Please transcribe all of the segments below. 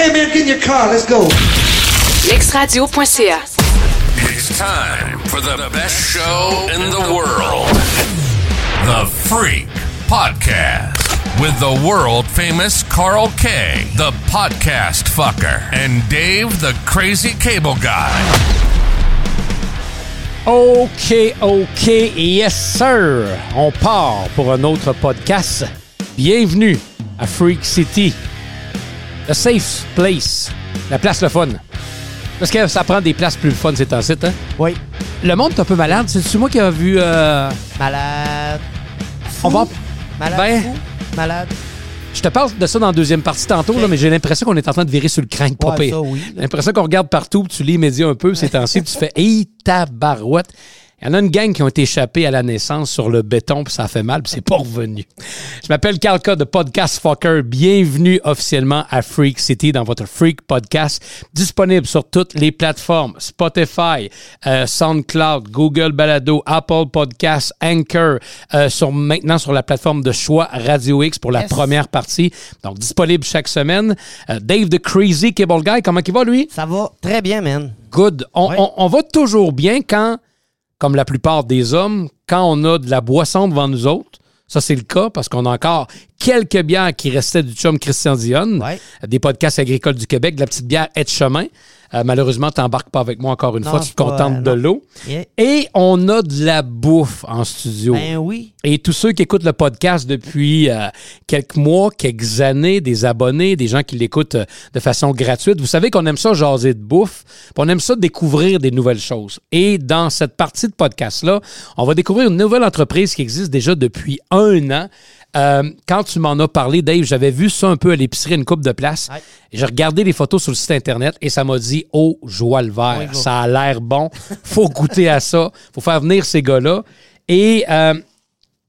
Okay, man, get in your car. Let's go. Lexradio.ca. It's time for the best show in the world. The Freak Podcast. With the world famous Carl K, the podcast fucker, and Dave, the crazy cable guy. OK, OK, yes sir. On part pour un autre podcast. Bienvenue à Freak City. The safe place. La place le fun. Parce que ça prend des places plus fun, c'est un site, hein? Oui. Le monde est un peu malade. C'est-tu moi qui a vu... euh, Malade. On va... Malade. Ben- fou. Malade. Je te parle de ça dans la deuxième partie tantôt, là, mais j'ai l'impression qu'on est en train de virer sur le crank, pas Ouais, pire. oui. J'ai l'impression qu'on regarde partout, puis tu lis les médias un peu ces temps-ci, tu fais « Hey, tabarouette! » Il y en a une gang qui ont été échappés à la naissance sur le béton, puis ça a fait mal, puis c'est pas revenu. Je m'appelle K de Podcast Fucker. Bienvenue officiellement à Freak City dans votre Freak Podcast, disponible sur toutes les plateformes Spotify, euh, SoundCloud, Google Balado, Apple Podcasts, Anchor, euh, sur, maintenant sur la plateforme de choix Radio X pour la Yes. première partie. Donc disponible chaque semaine. Euh, Dave the Crazy Cable Guy, comment il va lui? Ça va très bien, man. Good. On, Ouais. on- on va toujours bien quand, comme la plupart des hommes, quand on a de la boisson devant nous autres. Ça, c'est le cas parce qu'on a encore quelques bières qui restaient du chum Christian Dionne, Ouais. des podcasts agricoles du Québec, de la petite bière est de chemin. Euh, malheureusement, tu n'embarques pas avec moi encore une Non, fois, tu te contentes euh, de l'eau. Yeah. Et on a de la bouffe en studio. Ben oui. Et tous ceux qui écoutent le podcast depuis euh, quelques mois, quelques années, des abonnés, des gens qui l'écoutent euh, de façon gratuite, vous savez qu'on aime ça jaser de bouffe, puis on aime ça découvrir des nouvelles choses. Et dans cette partie de podcast-là, on va découvrir une nouvelle entreprise qui existe déjà depuis un an. Euh, quand tu m'en as parlé, Dave, j'avais vu ça un peu à l'épicerie, une coupe de place. Ouais. J'ai regardé les photos sur le site Internet et ça m'a dit Oh, joie le vert, ça a l'air bon. faut goûter à ça. faut faire venir ces gars-là. Et euh,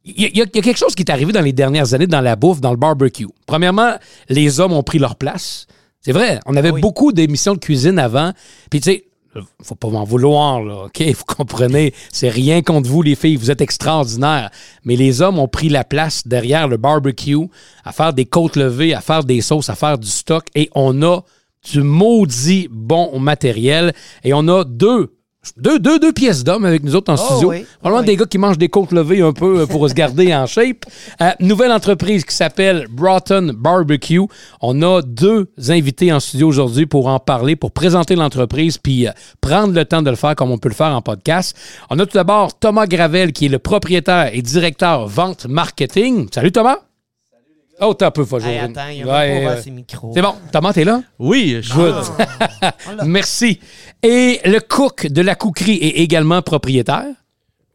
il y, a- il y a quelque chose qui est arrivé dans les dernières années dans la bouffe, dans le barbecue. Premièrement, les hommes ont pris leur place. C'est vrai, on avait Oui. beaucoup d'émissions de cuisine avant. Puis tu sais, faut pas m'en vouloir, là, OK? Vous comprenez, c'est rien contre vous, les filles, vous êtes extraordinaires. Mais les hommes ont pris la place derrière le barbecue à faire des côtes levées, à faire des sauces, à faire du stock. Et on a du maudit bon matériel. Et on a deux deux, deux, deux pièces d'hommes avec nous autres en Oh studio. oui. Probablement Oh des gars qui mangent des côtes levées un peu euh, pour se garder en shape. Euh, nouvelle entreprise qui s'appelle Broughton Barbecue. On a deux invités en studio aujourd'hui pour en parler, pour présenter l'entreprise, puis euh, prendre le temps de le faire comme on peut le faire en podcast. On a tout d'abord Thomas Gravel, qui est le propriétaire et directeur vente marketing. Salut Thomas. Oh, t'as un peu, faut Hey, jouer. attends, il y a Ouais, même pas ouvert ses micros. C'est bon. Thomas, t'es là? Oui, je Good. Ah. Merci. Et le cook de la couquerie est également propriétaire?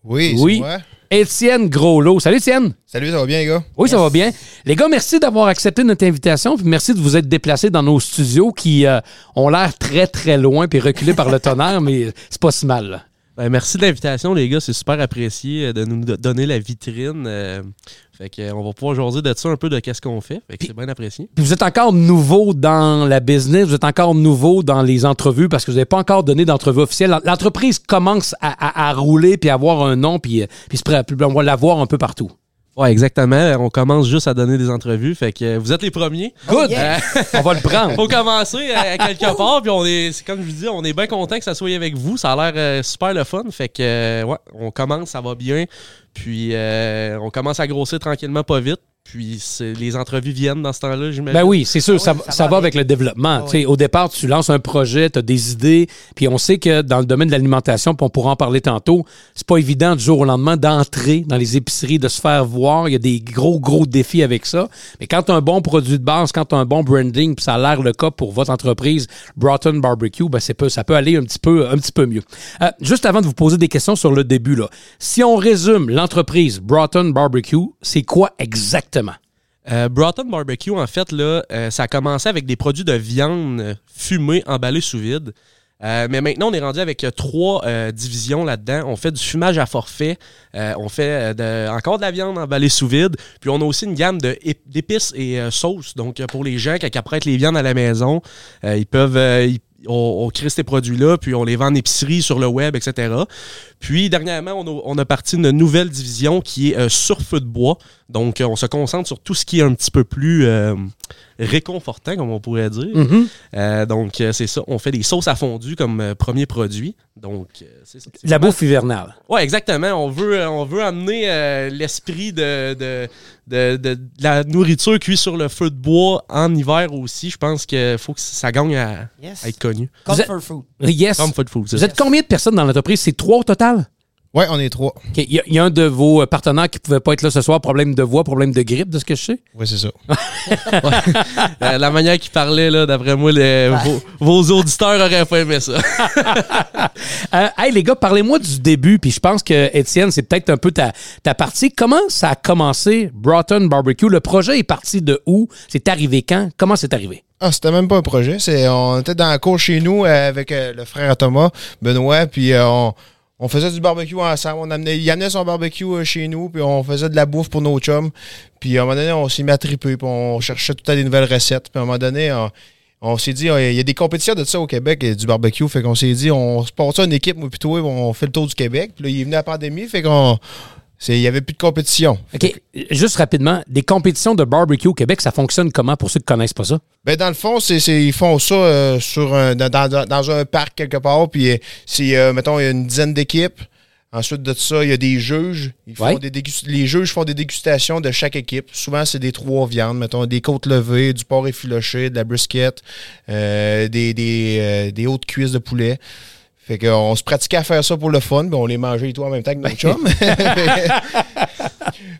Oui, c'est Oui. moi. Étienne Groslot. Salut Étienne. Salut, ça va bien, les gars? Oui, ça va bien. Les gars, merci d'avoir accepté notre invitation, puis merci de vous être déplacés dans nos studios qui euh, ont l'air très, très loin puis reculés par le tonnerre, mais c'est pas si mal. là. Ben, merci de l'invitation, les gars. C'est super apprécié euh, de nous do- donner la vitrine. euh, fait que, euh, on va pouvoir jaser de ça un peu de qu'est-ce qu'on fait. Fait c'est bien apprécié. Puis vous êtes encore nouveau dans la business, vous êtes encore nouveau dans les entrevues parce que vous n'avez pas encore donné d'entrevue officielle. L'entreprise commence à, à- à rouler puis à avoir un nom, puis, puis se pré- puis on va la voir un peu partout. Ouais, exactement. On commence juste à donner des entrevues. Fait que euh, vous êtes les premiers. Good! yeah. on va le prendre. Faut commencer à, à quelque part. Puis on est, c'est comme je vous dis, on est bien content que ça soit avec vous. Ça a l'air euh, super le fun. Fait que, euh, ouais, on commence, ça va bien. Puis euh, on commence à grossir tranquillement, pas vite. Puis c'est- les entrevues viennent dans ce temps-là, j'imagine. Ben oui, c'est sûr, ça, oui, ça ça va va avec le développement. Ah Tu sais, Au départ, tu lances un projet, tu as des idées, puis on sait que dans le domaine de l'alimentation, puis on pourra en parler tantôt, c'est pas évident du jour au lendemain d'entrer dans les épiceries, de se faire voir. Il y a des gros, gros défis avec ça. Mais quand tu as un bon produit de base, quand tu as un bon branding, puis ça a l'air le cas pour votre entreprise, Broughton Barbecue, ben c'est peu, ça peut aller un petit peu, un petit peu mieux. Euh, juste avant de vous poser des questions sur le début, là, si on résume l'entreprise Broughton Barbecue, c'est quoi exactement? Euh, Broughton Barbecue, en fait, euh, ça a commencé avec des produits de viande fumée emballés sous vide. Euh, mais maintenant, on est rendu avec trois divisions là-dedans. On fait du fumage à forfait, on fait encore de la viande emballée sous vide, puis on a aussi une gamme d'épices et sauces. Donc, pour les gens qui apprêtent les viandes à la maison, ils peuvent... on, crée ces produits-là, puis on les vend en épicerie, sur le web, etc. Puis, dernièrement, on a, parti une nouvelle division qui est euh, sur feu de bois. Donc, euh, on se concentre sur tout ce qui est un petit peu plus... réconfortant, comme on pourrait dire. Mhm. Euh, donc, euh, c'est ça. On fait des sauces à fondu comme euh, premier produit. Donc, c'est ça. La vraiment- bouffe hivernale. Ouais, exactement. On veut, on veut amener euh, l'esprit de, de, de, de- de la nourriture cuite sur le feu de bois en hiver aussi. Je pense qu'il faut que ça gagne à, Yes. à être connu. Comfort food. Yes. Comme food Vous êtes combien de personnes dans l'entreprise? C'est trois au total? Ouais, on est trois. Il y, a- il y a un de vos euh, partenaires qui ne pouvait pas être là ce soir. Problème de voix, problème de grippe, de ce que je sais? Ouais, c'est ça. La manière qu'il parlait, là, d'après moi, les- vos, vos auditeurs auraient pas aimé ça. Euh, hey, les gars, parlez-moi du début. Puis je pense que, Étienne, c'est peut-être un peu ta, ta partie. Comment ça a commencé, Broughton Barbecue? Le projet est parti de où? C'est arrivé quand? Comment c'est arrivé? Ah, c'était même pas un projet. C'est, on était dans la cour chez nous euh, avec euh, le frère Thomas, Benoît, puis euh, on, on faisait du barbecue ensemble. On amenait, il amenait son barbecue euh, chez nous, puis on faisait de la bouffe pour nos chums. Puis à un moment donné, on s'est mis à triper, puis on cherchait tout à des nouvelles recettes. Puis à un moment donné, on, s'est dit, il y a des compétitions de ça au Québec, euh, du barbecue. Fait qu'on s'est dit, on se porte une équipe, moi puis on fait le tour du Québec. Puis là, il est venu la pandémie, fait qu'on. Il n'y avait plus de compétition. OK. Juste rapidement, des compétitions de barbecue au Québec, ça fonctionne comment pour ceux qui connaissent pas ça? Ben dans le fond, c'est, ils font ça euh, sur un, dans, dans- un parc quelque part, puis euh, c'est, euh, mettons, il y a une dizaine d'équipes. Ensuite de ça, il y a des juges. Ils font des les juges font des dégustations de chaque équipe. Souvent, c'est des trois viandes, mettons, des côtes levées, du porc effiloché, de la brisket, euh, des, des, euh, des hautes cuisses de poulet. Fait qu'on se pratiquait à faire ça pour le fun, puis on les mangeait et tout en même temps que nos chums.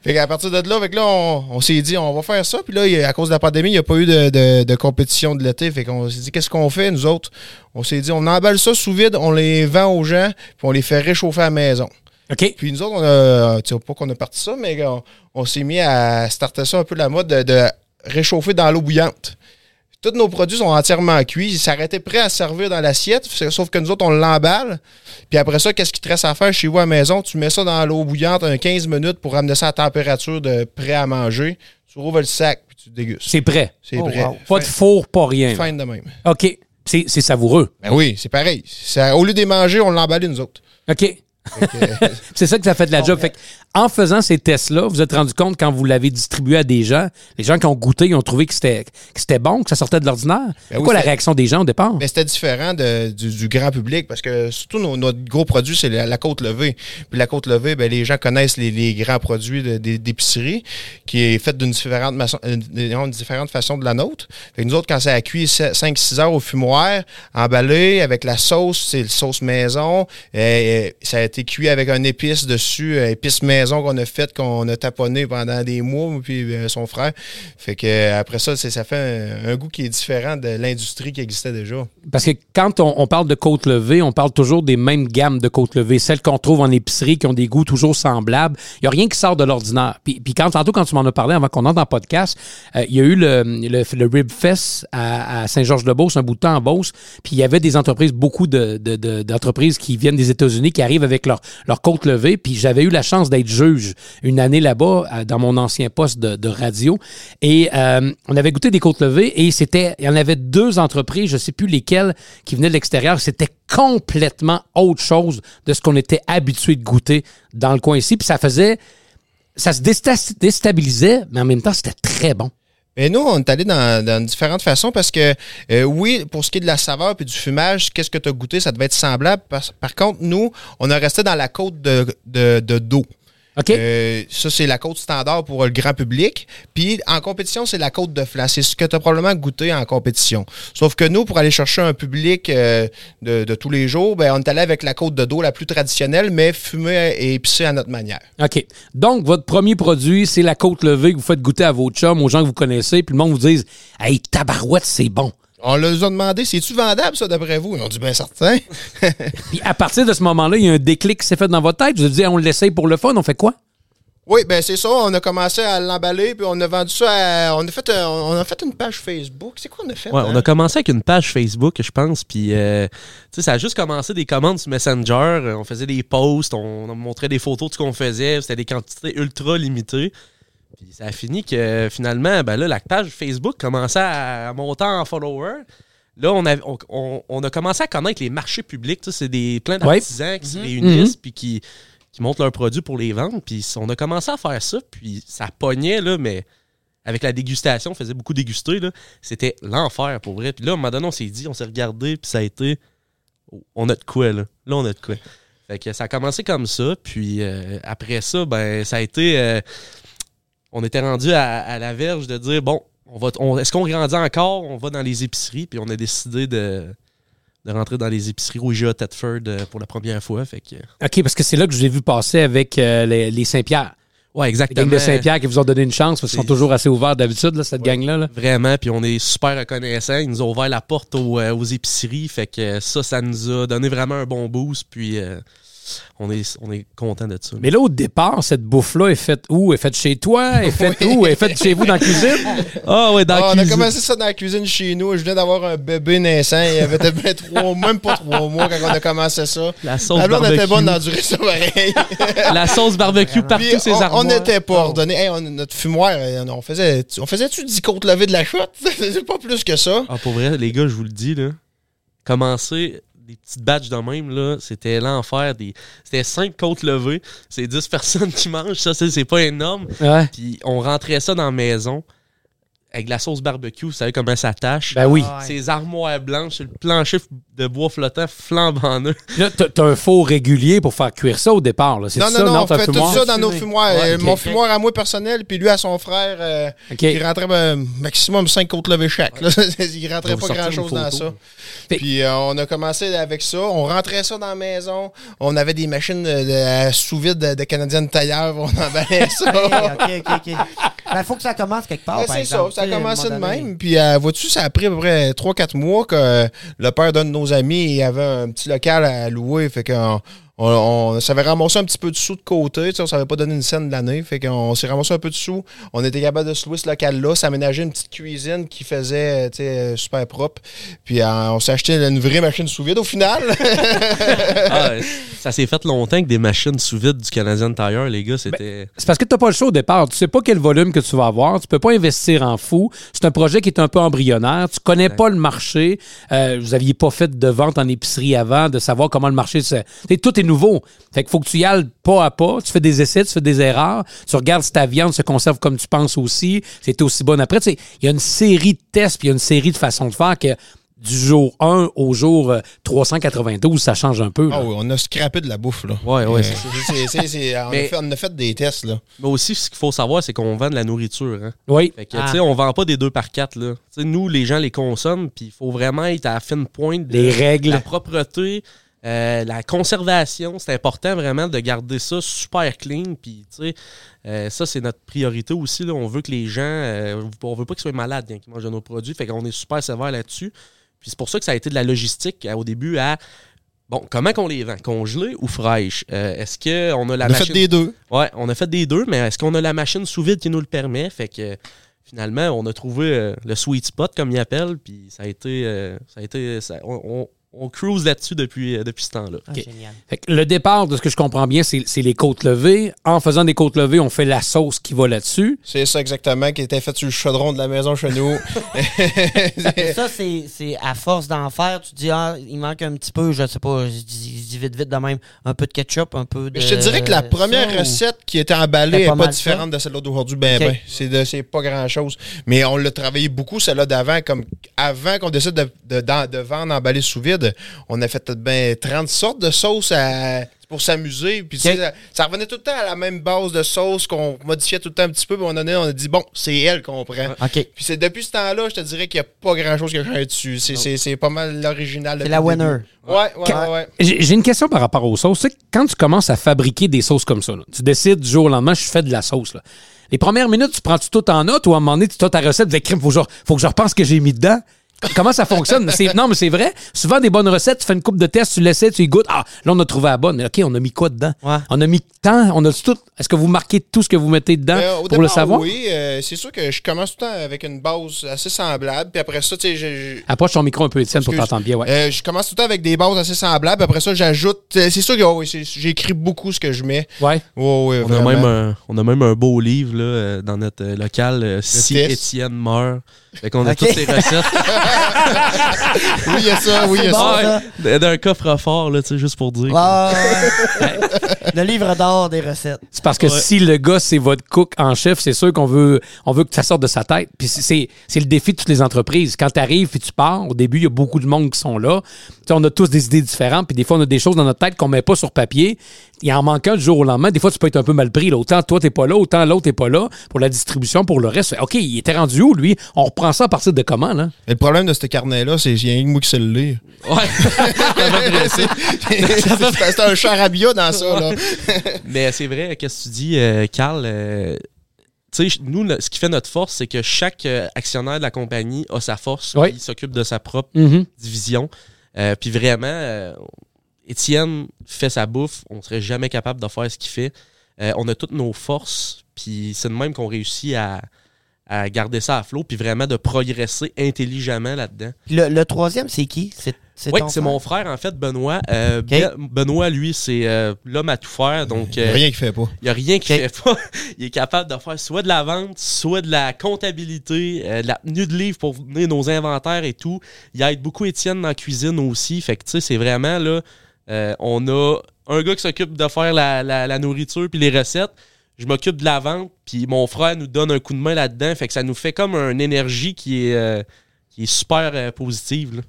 fait qu'à partir de là, fait que là on, on s'est dit, on va faire ça. Puis là, à cause de la pandémie, il n'y a pas eu de, de- de compétition de l'été. Fait qu'on s'est dit, qu'est-ce qu'on fait, nous autres? On s'est dit, on emballe ça sous vide, on les vend aux gens, puis on les fait réchauffer à la maison. OK. Puis nous autres, on a, tu sais pas qu'on a parti ça, mais on, on s'est mis à starter ça un peu la mode de, de réchauffer dans l'eau bouillante. Tous nos produits sont entièrement cuits. Ils s'arrêtaient prêts à servir dans l'assiette, sauf que nous autres, on l'emballe. Puis après ça, qu'est-ce qui te reste à faire chez vous à la maison? Tu mets ça dans l'eau bouillante un 15 minutes pour ramener ça à température de prêt à manger. Tu rouvres le sac, puis tu dégustes. C'est prêt. C'est Oh, prêt. wow. Pas de four, pas rien. Fin de même. OK. C'est savoureux. Ben oui, c'est pareil. Ça- au lieu de les manger, on l'emballe nous autres. OK. Que, C'est ça que ça fait de la job. Fait que, en faisant ces tests-là, vous êtes rendu compte quand vous l'avez distribué à des gens, les gens qui ont goûté, ils ont trouvé que c'était que c'était bon, que ça sortait de l'ordinaire. C'est Ben oui, quoi la réaction des gens au départ? Mais c'était différent de- du, du grand public parce que surtout nos- notre gros produit, c'est la, la côte levée. Puis la côte levée, ben, les gens connaissent les, les grands produits d'épicerie qui est fait d'une différente, maçon- euh, différente façon de la nôtre. Fait que nous autres, quand ça a cuit 5-6 heures au fumoir, emballé avec la sauce, c'est le sauce maison. euh, ça a été cuit avec un épice dessus, euh, épice maison qu'on a fait, qu'on a taponné pendant des mois, moi puis euh, son frère. Fait que euh, après ça, ça fait un, goût qui est différent de l'industrie qui existait déjà. Parce que quand on, parle de côte levée, on parle toujours des mêmes gammes de côte levée, celles qu'on trouve en épicerie, qui ont des goûts toujours semblables. Il n'y a rien qui sort de l'ordinaire. Puis, puis quand tantôt, quand tu m'en as parlé avant qu'on entre en podcast, il y a eu le, le, Rib Fest à, Saint-Georges-de-Beauce, un bout de temps en Beauce. Puis il y avait des entreprises, beaucoup de, de- d'entreprises qui viennent des États-Unis, qui arrivent avec leur, leur levée. Puis j'avais eu la chance d'être juge une année là-bas, euh, dans mon ancien poste de, radio. Et euh, on avait goûté des côtes levées et c'était, il y en avait deux entreprises, je sais plus lesquelles, qui venaient de l'extérieur. C'était complètement autre chose de ce qu'on était habitué de goûter dans le coin ici. Puis ça faisait, ça se désta- déstabilisait, mais en même temps, c'était très bon. Mais nous, on est allé dans, dans différentes façons parce que, euh, oui, pour ce qui est de la saveur puis du fumage, qu'est-ce que tu as goûté, ça devait être semblable. Par, par contre, nous, on a resté dans la côte de, de, de dos. OK? Euh, ça, c'est la côte standard pour le grand public. Puis en compétition, c'est la côte de flanc. C'est ce que tu as probablement goûté en compétition. Sauf que nous, pour aller chercher un public euh, de, de tous les jours, ben, on est allé avec la côte de dos la plus traditionnelle, mais fumée et épicée à notre manière. OK. Donc, votre premier produit, c'est la côte levée que vous faites goûter à vos chums, aux gens que vous connaissez, puis le monde vous dise Hey, tabarouette, c'est bon. On leur a demandé, c'est-tu vendable, ça, d'après vous? Ils ont dit, ben certain. Puis à partir de ce moment-là, il y a un déclic qui s'est fait dans votre tête. Vous avez dit, on l'essaye pour le fun, on fait quoi? Oui, ben c'est ça. On a commencé à l'emballer, puis on a vendu ça à- On a fait, un- on a fait une page Facebook. C'est quoi on a fait? Ouais, hein? on a commencé avec une page Facebook, je pense, puis euh, tu sais, ça a juste commencé des commandes sur Messenger. euh, On faisait des posts, on, on montrait des photos de ce qu'on faisait. C'était des quantités ultra limitées. Puis ça a fini que finalement, ben là, la page Facebook commençait à, monter en followers. Là, on a, on, on- a commencé à connaître les marchés publics. C'est des, plein Ouais. d'artisans qui se réunissent puis qui, qui montent leurs produits pour les vendre. Puis on a commencé à faire ça, puis ça pognait, là, mais avec la dégustation, on faisait beaucoup déguster. C'était l'enfer, pour vrai. Puis là, à un moment donné, on s'est dit, on s'est regardé, puis ça a été... oh, On a de quoi, là. Là, on a de quoi. Fait que ça a commencé comme ça, puis euh, après ça, ben, ça a été... euh, on était rendu à, à la verge de dire, bon, on va, on- est-ce qu'on grandit encore? On va dans les épiceries, puis on a décidé de, de rentrer dans les épiceries au IGA Thetford euh, pour la première fois. Fait que, OK, parce que c'est là que je vous ai vu passer avec euh, les, les Saint-Pierre. Les exactement. gangs de Saint-Pierre qui vous ont donné une chance parce qu'ils sont toujours assez ouverts d'habitude, là, cette gang-là. là. Vraiment, puis on est super reconnaissants. Ils nous ont ouvert la porte aux, euh, aux épiceries. Fait que ça, ça nous a donné vraiment un bon boost. Puis euh, on est, on est content de ça. Mais là, au départ, cette bouffe-là est faite où? Elle est faite chez toi? Elle est faite où? Elle est faite chez vous dans la cuisine? Ah ouais, dans Ah, la on a cuisine. commencé ça dans la cuisine chez nous. Je venais d'avoir un bébé naissant. Il avait peut-être trois, même pas trois mois quand on a commencé ça. La sauce La barbecue. était bonne dans du ça pareil. La sauce barbecue partout Puis ses on- armoires. on n'était pas ordonné. Hey, on- notre fumoir, euh, on faisait, on faisait-tu 10 côtes levées de la chute? C'est pas plus que ça. Ah, pour vrai, les gars, je vous le dis, là, commencer des petites batches de même, là, c'était l'enfer. Des... C'était 5 côtes levées. C'est 10 personnes qui mangent. Ça, c'est c'est pas énorme. Ouais. Puis on rentrait ça dans la maison avec de la sauce barbecue. Vous savez comment ça tâche? Ben oui. Ah ouais. Ces armoires blanches, sur le plancher de bois flottant flambant neuf. Là, t'as un four régulier pour faire cuire ça au départ. Là. Non, ça? non, non, on fait tout ça dans nos fumoirs. Ouais, Euh. Mon fumoir à moi personnel, puis lui à son frère, euh, qui rentrait ben, maximum 5 côtes levées chaque. là. Il rentrait pas grand-chose dans ça. Fait- Puis euh, on a commencé avec ça. On rentrait ça dans la maison. On avait des machines de, de- sous vide de, de Canadienne tailleur. On emballait ça. Ok, ok, ok. Ben, faut que ça commence quelque part. Ouais, par c'est exemple. ça, ça a commencé de même. Puis, euh, vois-tu, ça a pris à peu près 3-4 mois que euh, le père d'un de nos amis il avait un petit local à louer. Fait qu'on on, on s'avait ramassé un petit peu de sous de côté. tu sais, On savait pas donné une scène de l'année. Fait qu'on s'est ramassé un peu de sous. On était capable de se louer ce local-là. S'aménager une petite cuisine qui faisait tu sais, euh, super propre. Puis, euh, on s'est acheté une vraie machine sous vide au final. Ah, ça s'est fait longtemps que des machines sous vide du Canadian Tire, les gars, c'était. C'est parce que t'as pas le choix au départ. Tu sais pas quel volume que tu vas avoir. Tu peux pas investir en fou. C'est un projet qui est un peu embryonnaire. Tu connais pas le marché. Euh, vous aviez pas fait de vente en épicerie avant, de savoir comment le marché se. T'sais, tout est nouveau. Fait qu'il faut que tu y ailles pas à pas. Tu fais des essais, tu fais des erreurs. Tu regardes si ta viande se conserve comme tu penses aussi. C'est aussi bonne après. Tu sais, Il y a une série de tests puis il y a une série de façons de faire que du jour 1 au jour euh, 392, ça change un peu. là. Ah oui, on a scrappé de la bouffe. Là. Ouais, ouais, Euh, on, a fait, des tests. Là. Mais aussi, ce qu'il faut savoir, c'est qu'on vend de la nourriture. Hein. Oui. Fait que, Ah. tu sais, on vend pas des 2 par 4 là. Tu sais, nous, les gens les consomment, puis il faut vraiment être à la fine pointe de Les règles. la propreté, euh, la conservation. C'est important vraiment de garder ça super clean, puis tu sais, euh, ça, c'est notre priorité aussi. Là. On veut que les gens, euh, on veut pas qu'ils soient malades quand ils mangent de nos produits, fait qu'on est super sévère là-dessus. Puis c'est pour ça que ça a été de la logistique euh, au début à Bon, comment qu'on les vend? Congelés ou fraîches? Euh, est-ce qu'on a la On a machine... fait des deux. Ouais, on a fait des deux, mais est-ce qu'on a la machine sous vide qui nous le permet? Fait que euh, finalement, on a trouvé euh, le sweet spot, comme ils appellent, puis ça a été. ça a été ça- on, on- on cruise là-dessus depuis, euh, depuis ce temps-là. Ah, Ok. génial. Fait que le départ, de ce que je comprends bien, c'est c'est les côtes levées. En faisant des côtes levées, on fait la sauce qui va là-dessus. C'est ça exactement qui était fait sur le chaudron de la maison chez nous. Ça, c'est c'est à force d'en faire, tu dis, ah, il manque un petit peu, je sais pas, je dis, je dis vite, vite de même, un peu de ketchup, un peu de. Je te dirais que la première ça, ou- recette qui était emballée n'est pas différente de celle-là d'aujourd'hui. Ben, ben, c'est de- c'est pas grand-chose. Mais on l'a travaillé beaucoup, celle-là d'avant. Comme avant qu'on décide de, de, de vendre emballé sous vide, on a fait ben, 30 sortes de sauces à- pour s'amuser. Puis, tu sais, Ok. ça, ça revenait tout le temps à la même base de sauce qu'on modifiait tout le temps un petit peu. Puis, on, on a dit, bon, c'est elle qu'on prend. Puis c'est depuis ce temps-là, je te dirais qu'il n'y a pas grand-chose qui a changé dessus. C'est- C'est c'est pas mal l'original. C'est la winner. Ouais, ouais, ouais. ouais. J'ai j'ai une question par rapport aux sauces. Tu sais, quand tu commences à fabriquer des sauces comme ça, là, tu décides du jour au lendemain, je fais de la sauce. là. Les premières minutes, tu prends-tu tout en note ou à un moment donné, tu as ta recette, tu dis, crime, faut, que je- faut que je repense ce que j'ai mis dedans? Comment ça fonctionne? Non, mais c'est vrai. Souvent, des bonnes recettes, tu fais une coupe de tests, tu l'essaies, tu y goûtes. Ah, là, on a trouvé la bonne. Mais OK, on a mis quoi dedans? Ouais. On a mis tant, on a tout. Est-ce que vous marquez tout ce que vous mettez dedans Euh, au pour départ, le savoir? Oui, euh, c'est sûr que je commence tout le temps avec une base assez semblable. Puis après ça, tu sais, je- je- Approche ton micro un peu, Étienne, pour t'entendre bien. Ouais. euh, je commence tout le temps avec des bases assez semblables. Après ça, j'ajoute. euh, C'est sûr que oh, oui, j'écris beaucoup ce que je mets. ouais. Oh, oui, On a, même un, on a même un beau livre là, dans notre local, euh, Si. Étienne meurt. Fait qu'on a toutes ces recettes. Oui, il y a ça, oui, il y a Bon, ça. ça. D'un coffre-fort, là, tu sais, juste pour dire. Ouais. Le livre d'or des recettes. C'est parce que si le gars, c'est votre cook en chef, c'est sûr qu'on veut, on veut que ça sorte de sa tête. Puis c'est- le défi de toutes les entreprises. Quand tu arrives et tu pars, au début, il y a beaucoup de monde qui sont là. Tu sais, on a tous des idées différentes, puis des fois, on a des choses dans notre tête qu'on met pas sur papier. Il en manque un du jour au lendemain. Des fois, tu peux être un peu mal pris. là. Autant toi, t'es pas là, autant l'autre t'es pas là pour la distribution, pour le reste. OK, il était rendu où, lui? On reprend ça à partir de comment, là? Mais le problème de ce carnet-là, c'est qu'il y a rien que moi qui le lire. Ouais. C'est c'est un charabia dans ça, là. Mais c'est vrai, qu'est-ce que tu dis, euh, Carl? euh, tu sais, nous, ce qui fait notre force, c'est que chaque euh, actionnaire de la compagnie a sa force, Oui. il s'occupe de sa propre Mhm. division. Euh, puis vraiment, euh, Étienne fait sa bouffe, on serait jamais capable de faire ce qu'il fait. Euh, on a toutes nos forces, puis c'est de même qu'on réussit à, à garder ça à flot, puis vraiment de progresser intelligemment là-dedans. Le, le troisième, c'est qui? C'est Oui, c'est mon frère, en fait, Benoît. Euh, Ben- Benoît, lui, c'est euh, l'homme à tout faire, donc... Il y a rien qui fait pas. il n'y a rien qu'il Ok. fait pas. Il est capable de faire soit de la vente, soit de la comptabilité, euh, de la tenue de livre pour venir nos inventaires et tout. Il aide beaucoup Étienne dans la cuisine aussi. Fait que, tu sais, c'est vraiment, là, euh, on a un gars qui s'occupe de faire la, la- nourriture puis les recettes. Je m'occupe de la vente, puis mon frère nous donne un coup de main là-dedans. Fait que ça nous fait comme une énergie qui est, euh, qui est super euh, positive. là.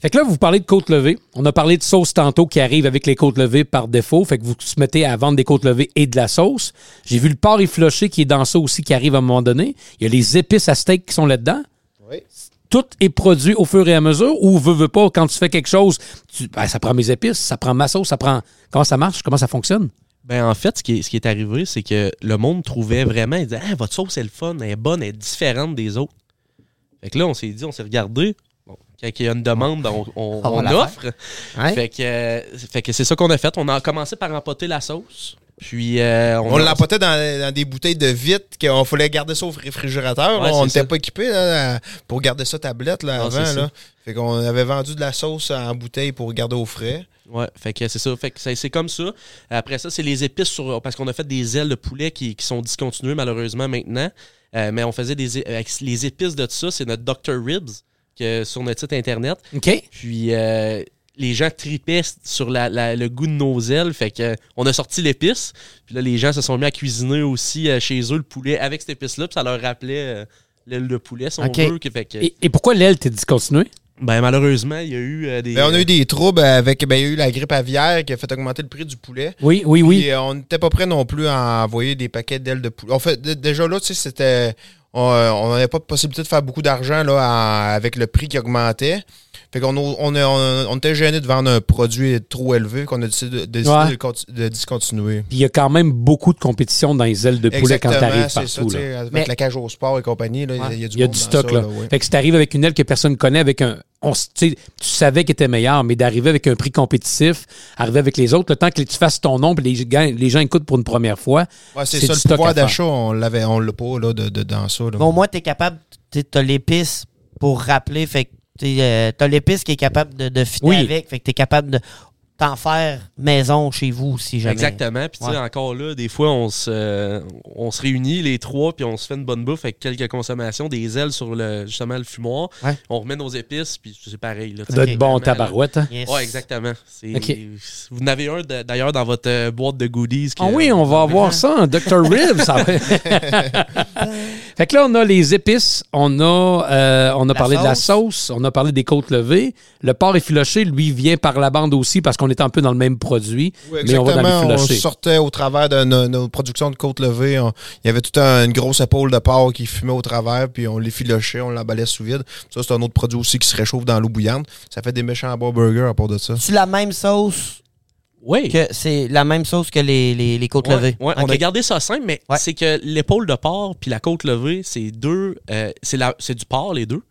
Fait que là, vous parlez de côte levée. On a parlé de sauce tantôt qui arrive avec les côtes levées par défaut. Fait que vous se mettez à vendre des côtes levées et de la sauce. J'ai vu le porc effiloché qui est dans ça aussi, qui arrive à un moment donné. Il y a les épices à steak qui sont là-dedans. Tout est produit au fur et à mesure ou veut, veut pas, quand tu fais quelque chose, tu, ben, ça prend mes épices, ça prend ma sauce, ça prend. Comment ça marche? Comment ça fonctionne? Ben en fait, ce qui est, ce qui est arrivé, c'est que le monde trouvait vraiment, il disait Ah, votre sauce est le fun, elle est bonne, elle est différente des autres. Fait que là, on s'est dit, on s'est regardé. Bon, quand il y a une demande, ben, on, on- On va on la offre. Fait que, euh, fait que c'est ça qu'on a fait. On a commencé par empoter la sauce. Puis euh, On a- l'empotait dans, dans des bouteilles de vitre qu'on fallait garder ça au réfrigérateur. Ouais, là. on n'était pas équipé pour garder ça tablette là, Non, avant. Là. ça. Fait qu'on avait vendu de la sauce en bouteille pour garder au frais. Ouais, fait que c'est ça. Fait que c'est comme ça. Après ça, c'est les épices sur. Parce qu'on a fait des ailes de poulet qui, qui sont discontinuées malheureusement maintenant. Euh, mais on faisait des. les épices de ça, c'est notre Dr. Ribs que, sur notre site internet. OK. Puis euh, les gens tripaient sur la- la- le goût de nos ailes. Fait que on a sorti l'épice. Puis là, les gens se sont mis à cuisiner aussi euh, chez eux le poulet avec cette épice-là. Puis ça leur rappelait euh, l'aile de poulet, si on Ok. veut. que- fait que, Et, et pourquoi l'aile t'est discontinuée? ben, malheureusement, il y a eu euh, des. Ben, on a eu des troubles avec. Ben, il y a eu la grippe aviaire qui a fait augmenter le prix du poulet. Oui, oui, oui. Puis, euh, on n'était pas prêt non plus à envoyer des paquets d'ailes de poulet. En fait, déjà là, tu sais, c'était. On n'avait pas de possibilité de faire beaucoup d'argent là, avec le prix qui augmentait. Fait qu'on on, a- on, on était gêné de vendre un produit trop élevé qu'on a décidé, de, décidé Ouais. de conti- de discontinuer. Puis il y a quand même beaucoup de compétition dans les ailes de poulet quand t'arrives partout. ça, tu là. avec Mais- la cage au sport et compagnie, là, il y a- il y a du, Il y a monde du stock, ça, là. ouais. Fait que si t'arrives avec une aile que personne connaît, avec un. On, tu tu savais qu'elle était meilleure, mais d'arriver avec un prix compétitif, arriver avec les autres, le temps que tu fasses ton nom, puis les, les gens écoutent pour une première fois. Ouais, c'est c'est ça, du le stock pouvoir d'achat, on l'avait, on l'a pas là, de, de- dans ça. là. Mais au moins, t'es capable, tu as l'épice pour rappeler. Fait que t'es, euh, t'as l'épice qui est capable de, de fitter Oui. avec. Fait que t'es capable de t'en faire maison chez vous si jamais. Exactement. Puis, tu sais, Ouais. encore là, des fois, on se, euh, on se réunit les trois, puis on se fait une bonne bouffe avec quelques consommations, des ailes sur le, justement le fumoir. Ouais. On remet nos épices, puis c'est pareil. Là, Ça doit Ok, être bon tabarouette. hein? Yes. Ouais, exactement. Vous en avez un d'ailleurs dans votre euh, boîte de goodies. que- Ah oui, on va avoir ça, un Dr. Rib. ça va. fait que là, on a les épices, on a, euh, on a La parlé de la sauce. sauce, on a parlé des côtes levées. Le porc effiloché, lui, vient par la bande aussi parce qu'on est un peu dans le même produit. Oui, mais on va dans. On, sortait au travers de nos, nos productions de côte levée. on- il y avait toute un- une grosse épaule de porc qui fumait au travers, puis on l'effilochait, on l'emballait sous vide. Ça, c'est un autre produit aussi qui se réchauffe dans l'eau bouillante. Ça fait des méchants bons burgers à part de ça. C'est la même sauce Oui. que c'est la même sauce que les, les, les côtes Ouais, levées. ouais, On a gardé ça simple, mais Ouais. c'est que l'épaule de porc puis la côte levée, c'est deux. euh, c'est la- c'est du porc, les deux.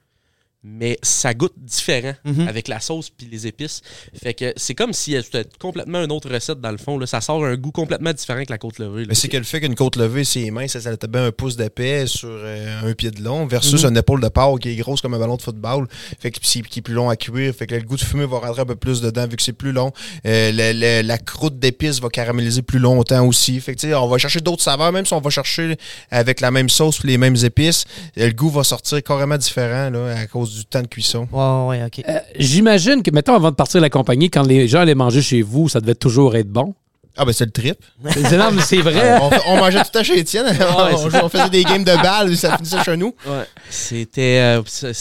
Mais ça goûte différent Mhm. avec la sauce puis les épices. Fait que c'est comme si c'était complètement une autre recette dans le fond. Là. Ça sort un goût complètement différent que la côte levée. là. Mais c'est que le fait qu'une côte levée, c'est mince, ça, ça bien un pouce d'épais sur euh, un pied de long, versus Mhm. une épaule de porc qui est grosse comme un ballon de football, fait que, qui est plus long à cuire. Fait que le goût de fumée va rentrer un peu plus dedans vu que c'est plus long. Euh, le- la croûte d'épices va caraméliser plus longtemps aussi. Fait que, on va chercher d'autres saveurs, même si on va chercher avec la même sauce puis les mêmes épices, le goût va sortir carrément différent là, à cause du temps de cuisson. Ouais, ouais, ok. Euh, J'imagine que, mettons, avant de partir de la compagnie, quand les gens allaient manger chez vous, ça devait toujours être bon. Ah, ben c'est le trip. C'est non, mais c'est vrai. on, on mangeait tout à chez Étienne. on, on faisait des games de balles, ça finissait chez nous. Ouais. C'était. euh,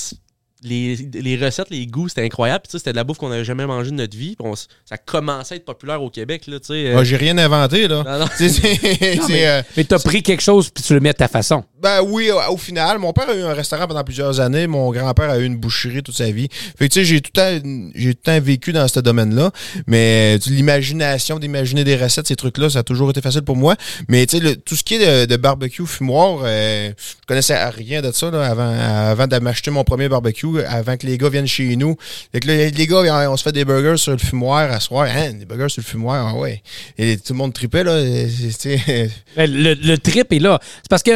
les, les recettes, les goûts, c'était incroyable. Puis, tu sais, C'était de la bouffe qu'on n'avait jamais mangé de notre vie. Puis on ça commençait à être populaire au Québec. Là, tu sais, euh. Ah, J'ai rien inventé, là. Non, non. Euh, Mais t'as pris quelque chose puis tu le mets à ta façon. Ben oui, au, final, mon père a eu un restaurant pendant plusieurs années, mon grand-père a eu une boucherie toute sa vie. Fait tu sais, j'ai tout le temps, vécu dans ce domaine-là, mais l'imagination d'imaginer des recettes, ces trucs-là, ça a toujours été facile pour moi. Mais tu tout ce qui est de, barbecue fumoir, euh, je connaissais rien de ça avant, avant de mon premier barbecue, avant que les gars viennent chez nous. Fait que là, les gars, on se fait des burgers sur le fumoir à soir. Hein, des burgers sur le fumoir, ah ouais. Et tout le monde tripait, là. Ben, le trip est là. C'est parce que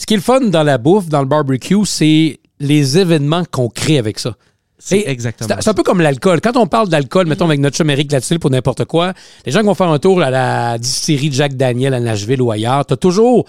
ce qui est le fun dans la bouffe, dans le barbecue, c'est les événements qu'on crée avec ça. C'est exactement C'est c'est un peu comme l'alcool. Quand on parle d'alcool, mettons avec notre chum Eric Latil pour n'importe quoi, les gens qui vont faire un tour à la distillerie Jack Daniel à Nashville ou ailleurs, t'as toujours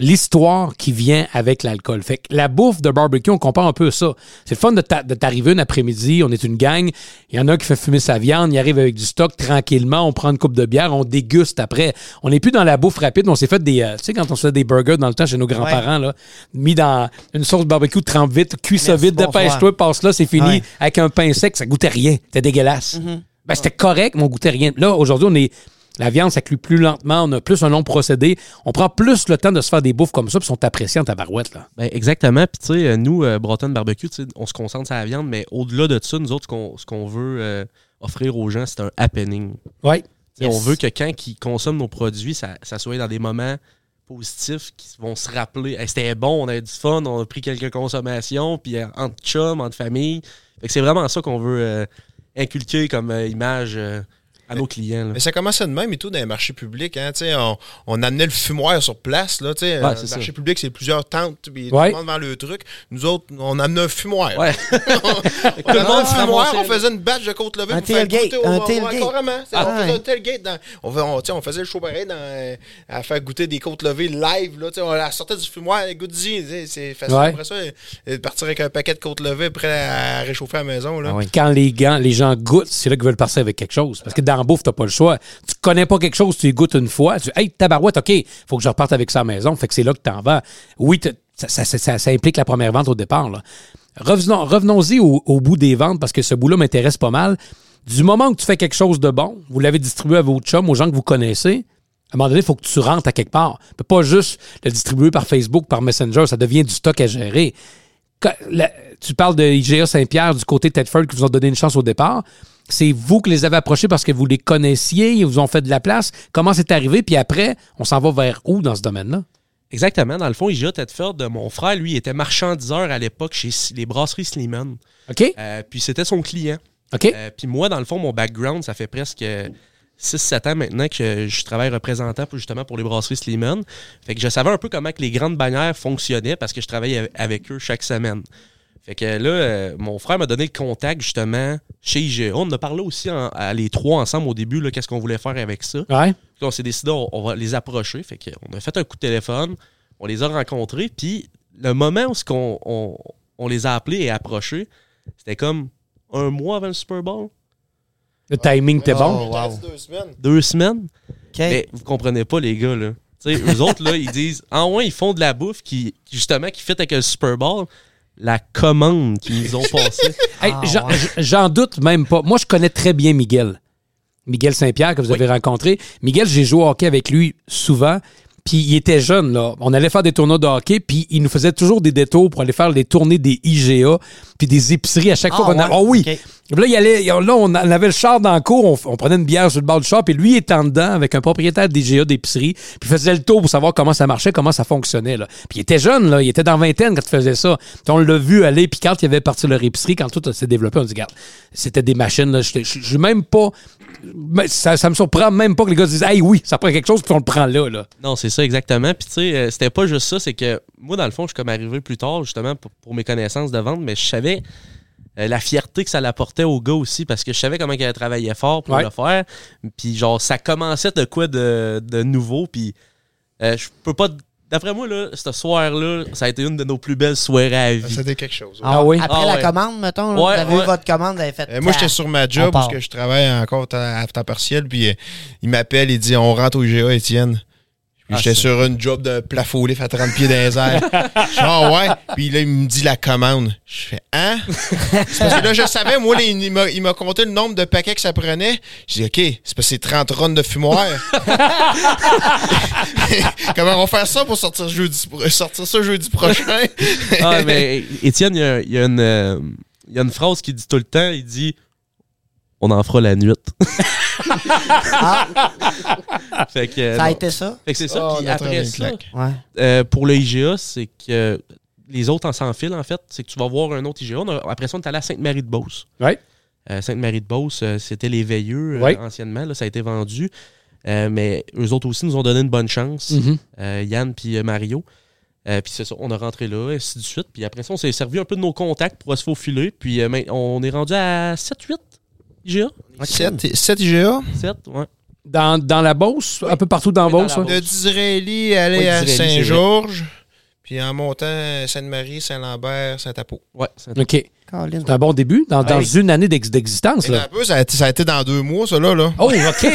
l'histoire qui vient avec l'alcool. Fait que la bouffe de barbecue, on compare un peu ça. C'est le fun de t'a- de t'arriver un après-midi, on est une gang, il y en a un qui fait fumer sa viande, il arrive avec du stock tranquillement, on prend une coupe de bière, on déguste après. On n'est plus dans la bouffe rapide, on s'est fait des... euh, tu sais, quand on se fait des burgers dans le temps chez nos grands-parents, là, mis dans une sauce barbecue, trempe vite, cuis ça vite, dépêche-toi, passe là, c'est fini. Ouais. Avec un pain sec, ça goûtait rien. C'était dégueulasse. Ben, c'était correct, mais on goûtait rien. Là, aujourd'hui, on est. La viande, ça cuit plus lentement, on a plus un long procédé. On prend plus le temps de se faire des bouffes comme ça, puis sont appréciés en tabarouette. Là. Ben, exactement. Puis, tu sais, euh, nous, euh, Broughton Barbecue, tu sais, on se concentre sur la viande, mais au-delà de ça, nous autres, ce qu'on veut euh, offrir aux gens, c'est un happening. Oui. Yes. On veut que quand ils consomment nos produits, ça, ça soit dans des moments positifs qui vont se rappeler Hey, c'était bon, on a eu du fun, on a pris quelques consommations, puis euh, entre chums, entre familles. Fait que c'est vraiment ça qu'on veut euh, inculquer comme euh, image euh, à nos clients. là. Mais ça commençait de même et tout dans les marchés publics. Hein, tu sais, on, on amenait le fumoir sur place. Là, tu sais, Ouais, euh, c'est le ça. marché public, c'est plusieurs tentes. Puis Ouais. Tout le monde vend le truc. Nous autres, on amenait un fumoir. Ouais. on Tout le amenait monde un fumoir, on faisait une batch de côte levée Un pour faire tailgate, goûter au un tailgate. on faisait on, on, on faisait le show pareil dans, euh, à faire goûter des côtes levées live. Là, on la sortait du fumoir, goûte-y. C'est facile. Ouais. Après ça, euh, partir avec un paquet de côtes levées prêt à réchauffer à la maison. Là. Ah. Quand les, gants, les gens goûtent, c'est là qu'ils veulent partir avec quelque chose. Parce que dans la bouffe, t'as pas le choix. Tu connais pas quelque chose, tu y goûtes une fois. Tu hey, tabarouette, OK, faut que je reparte avec ça à maison. Fait que c'est là que t'en vas. Oui, ça, implique la première vente au départ. revenons-y au, bout des ventes parce que ce bout-là m'intéresse pas mal. Du moment que tu fais quelque chose de bon, vous l'avez distribué à vos chums, aux gens que vous connaissez, à un moment donné, il faut que tu rentres à quelque part. Tu peux pas juste le distribuer par Facebook, par Messenger. Ça devient du stock à gérer. Tu parles de IGA Saint-Pierre du côté Tedford qui vous ont donné une chance au départ. C'est vous qui les avez approchés parce que vous les connaissiez, ils vous ont fait de la place. Comment c'est arrivé? Puis après, on s'en va vers où dans ce domaine-là? Exactement. Dans le fond, IGA Tedford, euh, mon frère, lui, était marchandiseur à l'époque chez les brasseries Slimane. OK? Euh, puis c'était son client. OK? Euh, puis moi, dans le fond, mon background, ça fait presque 6-7 ans maintenant que je travaille représentant pour, justement pour les brasseries Slimane. Fait que je savais un peu comment que les grandes bannières fonctionnaient parce que je travaillais av- avec eux chaque semaine. Fait que là, euh, mon frère m'a donné le contact justement chez IGA. On en a parlé aussi en- à les trois ensemble au début, là, qu'est-ce qu'on voulait faire avec ça. Ouais. Puis on s'est décidé, on, on va les approcher. Fait qu'on a fait un coup de téléphone, on les a rencontrés, puis le moment où ce qu'on- on, on les a appelés et approchés, c'était comme un mois avant le Super Bowl, Le timing était bon. Oh, wow. Deux semaines. deux semaines. Mais vous comprenez pas, les gars, là. Sais, eux autres, là, ils disent, en moins, ils font de la bouffe qui, qui, justement, qui fit avec le Super Bowl. La commande qu'ils nous ont passée. Hey, Ah, j'en- ouais. J'en doute même pas. Moi, je connais très bien Miguel. Miguel Saint-Pierre, que vous avez rencontré. Miguel, j'ai joué au hockey avec lui souvent. Puis il était jeune, là. On allait faire des tournois de hockey, puis il nous faisait toujours des détours pour aller faire les tournées des IGA, puis des épiceries à chaque Ah, fois qu'on a. ouais? Oh oui! Là, il allait, là, on avait le char dans le cours, on, on prenait une bière sur le bord du char, puis lui était en dedans avec un propriétaire d'IGA d'épicerie, puis il faisait le tour pour savoir comment ça marchait, comment ça fonctionnait. Là. Puis il était jeune, là, il était dans vingtaine quand il faisait ça. Puis on l'a vu aller, puis quand il avait parti leur épicerie, quand tout s'est développé, on dit, regarde, c'était des machines, là, je suis même pas. Mais Ça, ça me surprend même pas que les gars disent, hey, oui, ça prend quelque chose, puis on le prend là. là. Non, c'est ça, exactement. Puis, tu sais, euh, c'était pas juste ça, c'est que moi, dans le fond, je suis comme arrivé plus tard, justement, pour, pour mes connaissances de vente, mais je savais euh, la fierté que ça l'apportait aux gars aussi, parce que je savais comment avaient travaillé fort pour Ouais. le faire. Puis, genre, ça commençait de quoi de, de nouveau, puis euh, je peux pas D'après moi, là, ce soir-là, ça a été une de nos plus belles soirées à vie. C'était quelque chose. ouais. Ah oui? Après Ah la ouais. commande, mettons, là, Ouais, vous avez ouais. eu votre commande, vous avez fait. Euh, moi, j'étais sur ma job parce que je travaille encore à à temps partiel. Puis euh, il m'appelle, il dit On rentre au IGA, Étienne. Ah, j'étais c'est- sur une job de plafond à 30 pieds dans les airs. Ah ouais. Puis là, il me dit la commande. Je fais Hein? Parce que là, je savais, moi, là, il m'a- il m'a compté le nombre de paquets que ça prenait. Je dis OK, c'est parce que c'est 30 runs de fumoir. Comment on va faire ça pour sortir, jeudi, pour sortir ça jeudi prochain? Ah, mais Étienne, il y y euh, il y a une phrase qu'il dit tout le temps. Il dit On en fera la nuit. fait que, euh, Ça a non. été ça? Fait que c'est ça. Oh, Puis après ça. Ouais. euh, pour le IGA, c'est que les autres en fil, en fait, c'est que tu vas voir un autre IGA. On a- après ça, on est allé à Sainte-Marie-de-Beauce. Ouais. Euh, Sainte-Marie-de-Beauce, euh, c'était les Veilleux euh, Ouais. anciennement. Là, ça a été vendu. Euh, mais eux autres aussi nous ont donné une bonne chance. Mhm. Euh, Yann puis euh, Mario. Euh, puis c'est ça, on a rentré là, et ainsi de suite. Puis après ça, on s'est servi un peu de nos contacts pour se faufiler. Puis euh, on est rendu à 7-8 IGA. 7, 7 IGA 7, ouais. Dans, dans la Beauce, un peu partout dans Beauce. la ouais. De Disraeli aller Oui, à Saint-Georges, puis en montant Sainte-Marie, Saint-Lambert, Saint-Apo. Ouais, c'est OK. C'est un bon début dans, une année d'ex- d'existence. Là. un peu, ça a, été, ça a été dans deux mois, ça là. là. Oh, OK.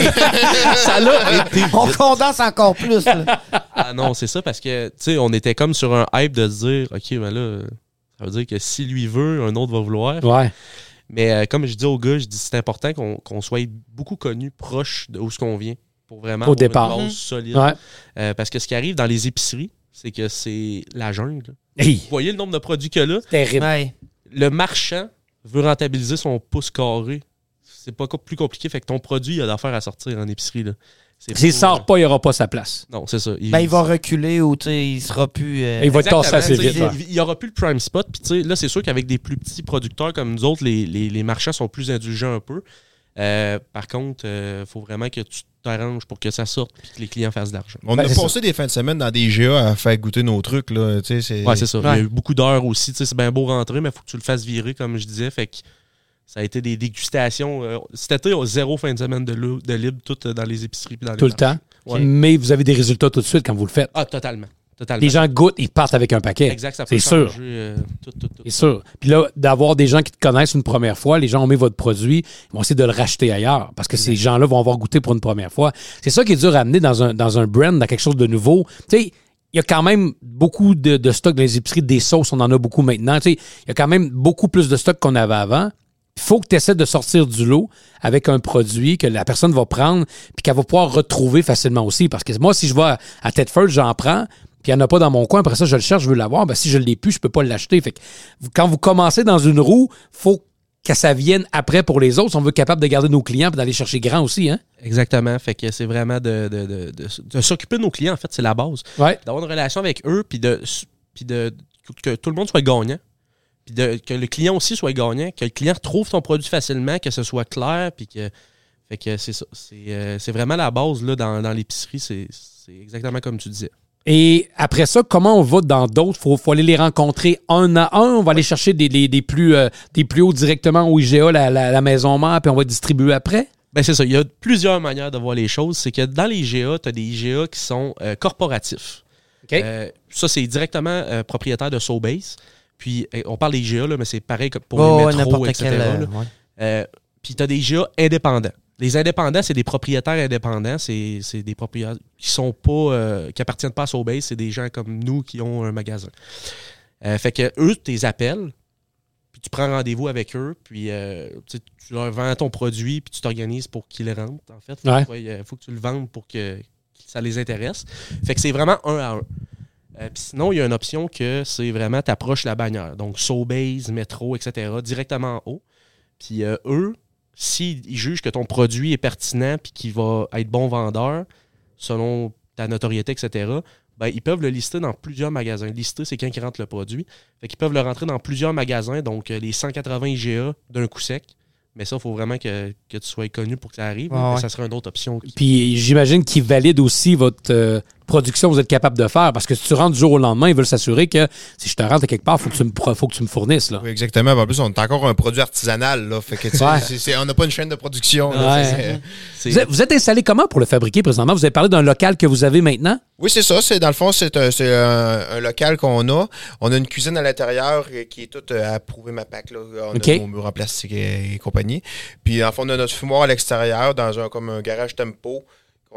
ça l'a été. On condense encore plus. là. Ah non, c'est ça parce que, tu sais, on était comme sur un hype de se dire, OK, ben là, ça veut dire que si lui veut, un autre va vouloir. ouais. Mais euh, comme je dis aux gars, je dis c'est important qu'on qu'on soit beaucoup connu, proche de où ce qu'on vient, pour vraiment Au avoir départ. une base Mhm. solide. Ouais. Euh, parce que ce qui arrive dans les épiceries, c'est que c'est la jungle. Hey, Vous voyez le nombre de produits qu'il y a là? terrible. Ouais. Le marchand veut rentabiliser son pouce carré. C'est pas co- plus compliqué, fait que ton produit, il a d'affaires à sortir en épicerie. là. S'il pas- sort pas, il n'y aura pas sa place. Non, c'est ça. Ben, il va reculer ou tu sais, il sera plus. euh, Il va être tassé assez vite. Il n'y aura plus le prime spot. Puis, tu sais, là, c'est sûr qu'avec des plus petits producteurs comme nous autres, les, les- les marchands sont plus indulgents un peu. Euh, par contre, il faut vraiment que tu t'arranges pour que ça sorte et que les clients fassent de l'argent. On Ben, a passé des fins de semaine dans des GA à faire goûter nos trucs. Là. Tu sais, c'est- Ouais, c'est ça. Il y a eu beaucoup d'heures aussi. Tu sais, C'est bien beau rentrer, mais il faut que tu le fasses virer, comme je disais. Fait que ça a été des dégustations. euh, a zéro fin de semaine de, lo- de libre, tout euh, dans les épiceries. puis dans les Tout le temps. Ouais. Mais vous avez des résultats tout de suite quand vous le faites. Ah, totalement. totalement. Les gens goûtent, ils partent avec un paquet. Exact, ça peut C'est sûr. euh, tout, tout, tout. C'est sûr. Puis là, d'avoir des gens qui te connaissent une première fois, les gens ont mis votre produit, ils vont essayer de le racheter ailleurs parce que ces gens-là vont avoir goûté pour une première fois. C'est ça qui est dur à amener dans un, dans un brand, dans quelque chose de nouveau. Tu sais, il y a quand même beaucoup de, de stock dans les épiceries, des sauces, on en a beaucoup maintenant. Tu sais, il y a quand même beaucoup plus de stock qu'on avait avant. Il faut que tu essaies de sortir du lot avec un produit que la personne va prendre puis qu'elle va pouvoir retrouver facilement aussi. Parce que moi, si je vais à, à Tedford, j'en prends, puis il n'y en a pas dans mon coin, après ça, je le cherche, je veux l'avoir. Ben, si je ne l'ai plus, je ne peux pas l'acheter. Fait que quand vous commencez dans une roue, faut que ça vienne après pour les autres. Si on veut être capable de garder nos clients et d'aller chercher grand aussi. Hein? Exactement. Fait que c'est vraiment de, de, de, de- de s'occuper de nos clients, en fait, c'est la base. Ouais. D'avoir une relation avec eux, puis de, puis de que tout le monde soit gagnant. Puis de, que le client aussi soit gagnant, que le client retrouve ton produit facilement, que ce soit clair, puis que. Fait que c'est ça. C'est euh, c'est vraiment la base là, dans, dans l'épicerie. C'est c'est exactement comme tu disais. Et après ça, comment on va dans d'autres? Il faut, faut aller les rencontrer un à un. On va aller chercher des, des- des plus, euh, des plus hauts directement au IGA, la, la- la maison mère, puis on va distribuer après? Ben c'est ça. Il y a plusieurs manières de voir les choses. C'est que dans les IGA, tu as des IGA qui sont euh, corporatifs. OK. Euh, ça, c'est directement euh, propriétaire de Sobase. Puis, euh, on parle des là, mais c'est pareil que pour oh, les métros, etc. quel. euh, là. ouais. Euh, puis tu as des IGA indépendants. Les indépendants, c'est des propriétaires indépendants. C'est des propriétaires qui sont pas euh, qui appartiennent pas à Sobase. C'est des gens comme nous qui ont un magasin. Euh, fait que eux, tu les appelles, puis tu prends rendez-vous avec eux, puis euh, tu leur vends ton produit, puis tu t'organises pour qu'ils rentrent. En fait, Ouais. il faut que tu le vendes pour que, que ça les intéresse. Fait que c'est vraiment un à un. Euh, puis sinon, il y a une option que c'est vraiment t'approches la bannière. Donc, Sobase, Metro, etc., directement en haut. Puis euh, eux, s'ils jugent que ton produit est pertinent puis qu'il va être bon vendeur, selon ta notoriété, etc., ben, ils peuvent le lister dans plusieurs magasins. Lister, c'est quand ils rentrent le produit. Fait qu'ils peuvent le rentrer dans plusieurs magasins, donc euh, les 180 IGA d'un coup sec. Mais ça, il faut vraiment que, que tu sois connu pour que ça arrive. Ah ouais. ça serait une autre option. qui- Puis j'imagine qu'ils valident aussi votre, euh, production vous êtes capable de faire. Parce que si tu rentres du jour au lendemain, ils veulent s'assurer que si je te rentre à quelque part, il faut, que tu me pro- faut que tu me fournisses. Là. Oui, exactement. En plus, on est encore un produit artisanal. Là. Fait que, tu sais, Ouais. c'est- c'est- on n'a pas une chaîne de production. là. Ouais. Fait que- C'est- Vous êtes, vous êtes installé comment pour le fabriquer présentement? Vous avez parlé d'un local que vous avez maintenant? Oui, c'est ça. C'est dans le fond, c'est un, c'est un- un local qu'on a. On a une cuisine à l'intérieur qui est toute euh, approuvée ma PAC. Là. On OK. a nos murs en plastique et, et compagnie. Puis le fond, on a notre fumoir à l'extérieur dans un comme un garage tempo.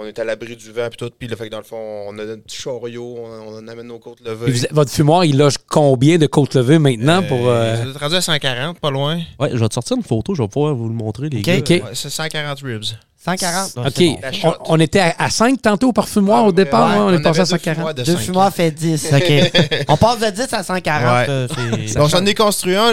On est à l'abri du vent puis tout. Puis le fait que dans le fond, on a notre petit chariot, on, on amène nos côtes levées. vous- votre fumoir, il loge combien de côtes levées maintenant pour. euh, Vous êtes rendu à 140, pas loin. Ouais, je vais te sortir une photo, je vais pouvoir vous le montrer, les Ok, gars. Ouais, c'est 140 ribs. 140. donc OK. bon. On, était à, à 5 tantôt par fumoir au départ. Ouais, hein, on, est passé à avait deux 140. fumoirs de Deux 5. fumoirs fait 10. OK. On passe de 10 à 140. Ouais. euh, c'est- Donc, on en est construit un.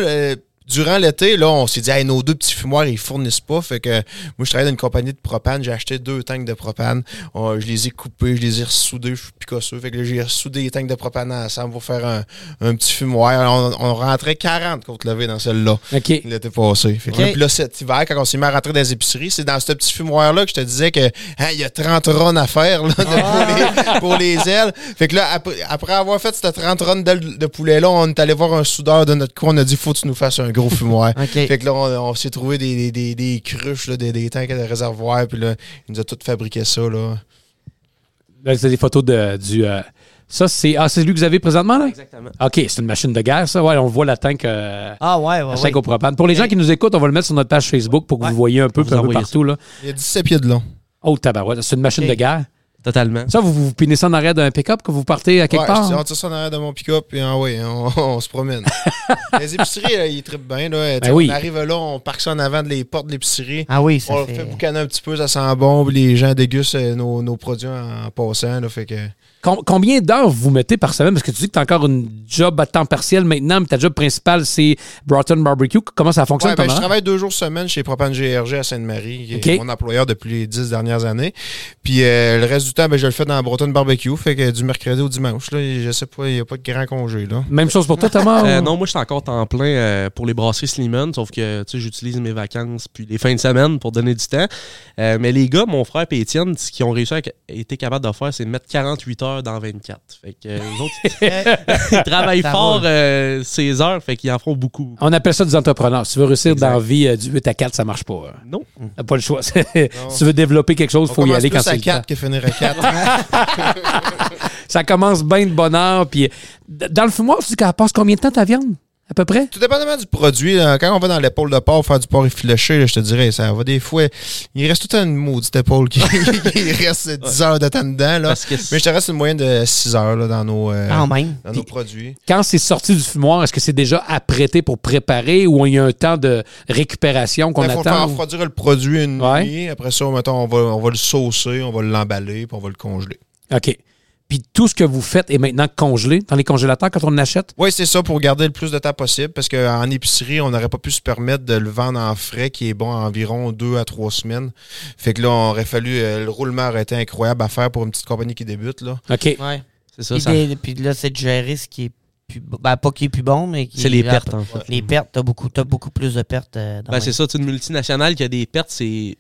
Durant l'été, là, on s'est dit, hey, nos deux petits fumoirs, ils fournissent pas. Fait que moi, je travaille dans une compagnie de propane. J'ai acheté deux tanks de propane. On- je les ai coupés, je les ai ressoudés. Je suis picosseux. Fait que là, j'ai ressoudé les tanks de propane ensemble pour faire un, un petit fumoir. On, on rentrait 40 côtes levées dans celle-là. OK. L'été passé. Fait que puis là, cet hiver, quand on s'est mis à rentrer dans les épiceries, c'est dans ce petit fumoir-là que je te disais que il y a 30 runs à faire là, de- pour, les, pour les ailes. Fait que là, après, après avoir fait cette 30 runs d'ailes de poulet-là, on est allé voir un soudeur de notre coin. On a dit faut que tu nous fasses un gros fumoir. Fait que là, on, on s'est trouvé des, des, des, des cruches, là, des, des tanks de réservoirs. Puis là, il nous a tout fabriqué ça. Là. Là, c'est des photos de, du. euh, ça, c'est. Ah, c'est lui que vous avez présentement, là? Exactement. OK, c'est une machine de guerre, ça. Ouais, on voit la tank. euh, Ah ouais, la ouais, tank ouais. au propane. Pour les gens qui nous écoutent, on va le mettre sur notre page Facebook pour que Ouais. vous voyez un peu, On vous un peu envoie partout. Là. Il y a 17 pieds de long. Oh, tabarouette. C'est une machine de guerre. Totalement. Ça, vous vous pinez ça en arrière d'un pick-up que vous partez à quelque ouais, part? je- on tire ça en arrière de mon pick-up et ah ouais, on, on se promène. les épiceries, là, ils trippent bien. Là. Oui. On arrive là, on parque ça en avant de les portes de l'épicerie. Ah oui, ça On fait... fait boucaner un petit peu, ça sent bon, puis les gens dégustent euh, nos, nos produits en passant. Là, fait que... Com- combien d'heures vous mettez par semaine? Parce que tu dis que tu as encore une job à temps partiel maintenant, mais ta job principale, c'est Broughton Barbecue. Comment ça fonctionne, Ouais, ben, je travaille deux jours semaine chez Propane GRG à Sainte-Marie, qui est mon employeur depuis les dix dernières années. Puis euh, le reste du temps, ben, je le fais dans Breton Barbecue, fait que du mercredi au dimanche. Là, je sais pas, il n'y a pas de grand congé. Là. Même chose pour toi, Thomas? Euh, non, moi, je suis encore temps plein euh, pour les brasseries Slimane, sauf que tu sais, j'utilise mes vacances puis les fins de semaine pour donner du temps. Euh, mais les gars, mon frère et Étienne, ce qu'ils ont réussi à été capables de faire, c'est de mettre 48 heures dans 24. Fait que euh, eux autres, ils travaillent Ça fort euh, ces heures, fait qu'ils en font beaucoup. On appelle ça des entrepreneurs. Si tu veux réussir Exact. dans la vie euh, du 8 à 4, ça marche pas. hein. Non. T'as pas le choix. si tu veux développer quelque chose, il faut y aller quand c'est à le 4 temps. que finir à 4. Ça commence bien de bonne heure. Puis, d- dans le fumoir, tu dis qu'elle passe combien de temps ta viande? À peu près? Tout dépendamment du produit, là, quand on va dans l'épaule de porc faire du porc effiloché, là, je te dirais, ça va des fois. Il reste tout une maudite épaule qui, qui reste 10 heures de temps dedans. Là. Que Mais je te reste une moyenne de 6 heures là, dans, nos, euh, même. dans nos produits. Quand c'est sorti du fumoir, est-ce que c'est déjà apprêté pour préparer ou il y a un temps de récupération qu'on Il faut attend? faire refroidir le produit une Ouais. nuit. Après ça, mettons, on va, on va le saucer, on va l'emballer, puis on va le congeler. OK. Puis tout ce que vous faites est maintenant congelé dans les congélateurs quand on l'achète? Oui, c'est ça, pour garder le plus de temps possible, parce qu'en épicerie, on n'aurait pas pu se permettre de le vendre en frais, qui est bon environ deux à trois semaines. Fait que là, on aurait fallu. euh, le roulement aurait été incroyable à faire pour une petite compagnie qui débute. Là. OK. Ouais. C'est ça, Puis, ça- des- puis là, c'est de gérer ce qui est plus... Ben, pas qui est plus bon, mais qui... c'est les pertes, en fait. Les pertes, t'as beaucoup, t'as beaucoup plus de pertes. euh, dans Ben, c'est ça, une multinationale qui a des pertes, c'est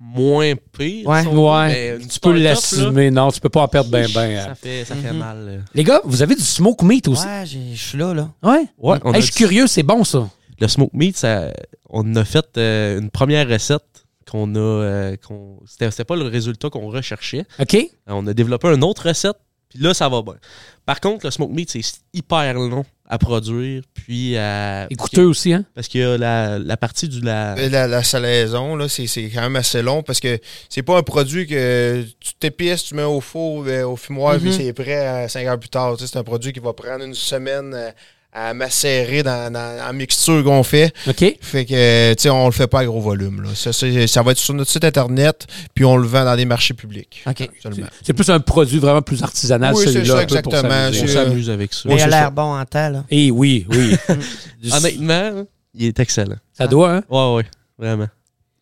moins pire. Ouais. Ouais. Tu peux l'assumer. Non, tu peux pas en perdre bien, bien. Ça fait, ça fait Mhm. mal. là. Les gars, vous avez du smoke meat aussi? Ouais, je suis là, là. Ouais. Ouais, Hey, je suis du- curieux, c'est bon ça. Le smoke meat, ça, on a fait euh, une première recette qu'on a. euh, qu'on- c'était, c'était pas le résultat qu'on recherchait. OK? Euh, On a développé une autre recette, puis là, ça va bien. Par contre, le smoke meat, c'est hyper long à produire, puis à. Et coûteux aussi, hein? Parce qu'il y a la, la partie du. La, Euh, La, la salaison, là, c'est, c'est quand même assez long parce que c'est pas un produit que tu t'épices, tu mets au four, euh, au fumoir, puis c'est prêt à 5 heures plus tard. Tu sais, c'est un produit qui va prendre une semaine euh, à macérer dans, dans, en mixture qu'on fait. OK? Fait que, euh, tu sais, on le fait pas à gros volume. Là. Ça, ça va être sur notre site internet, puis on le vend dans des marchés publics. OK. Seulement. C'est plus un produit vraiment plus artisanal, Oui, c'est celui-là. ça, pour exactement. on s'amuse avec ça. Mais il a l'air bon en temps, là. Eh oui, oui. Honnêtement, il est excellent. ça doit, hein? Ouais, ouais, vraiment.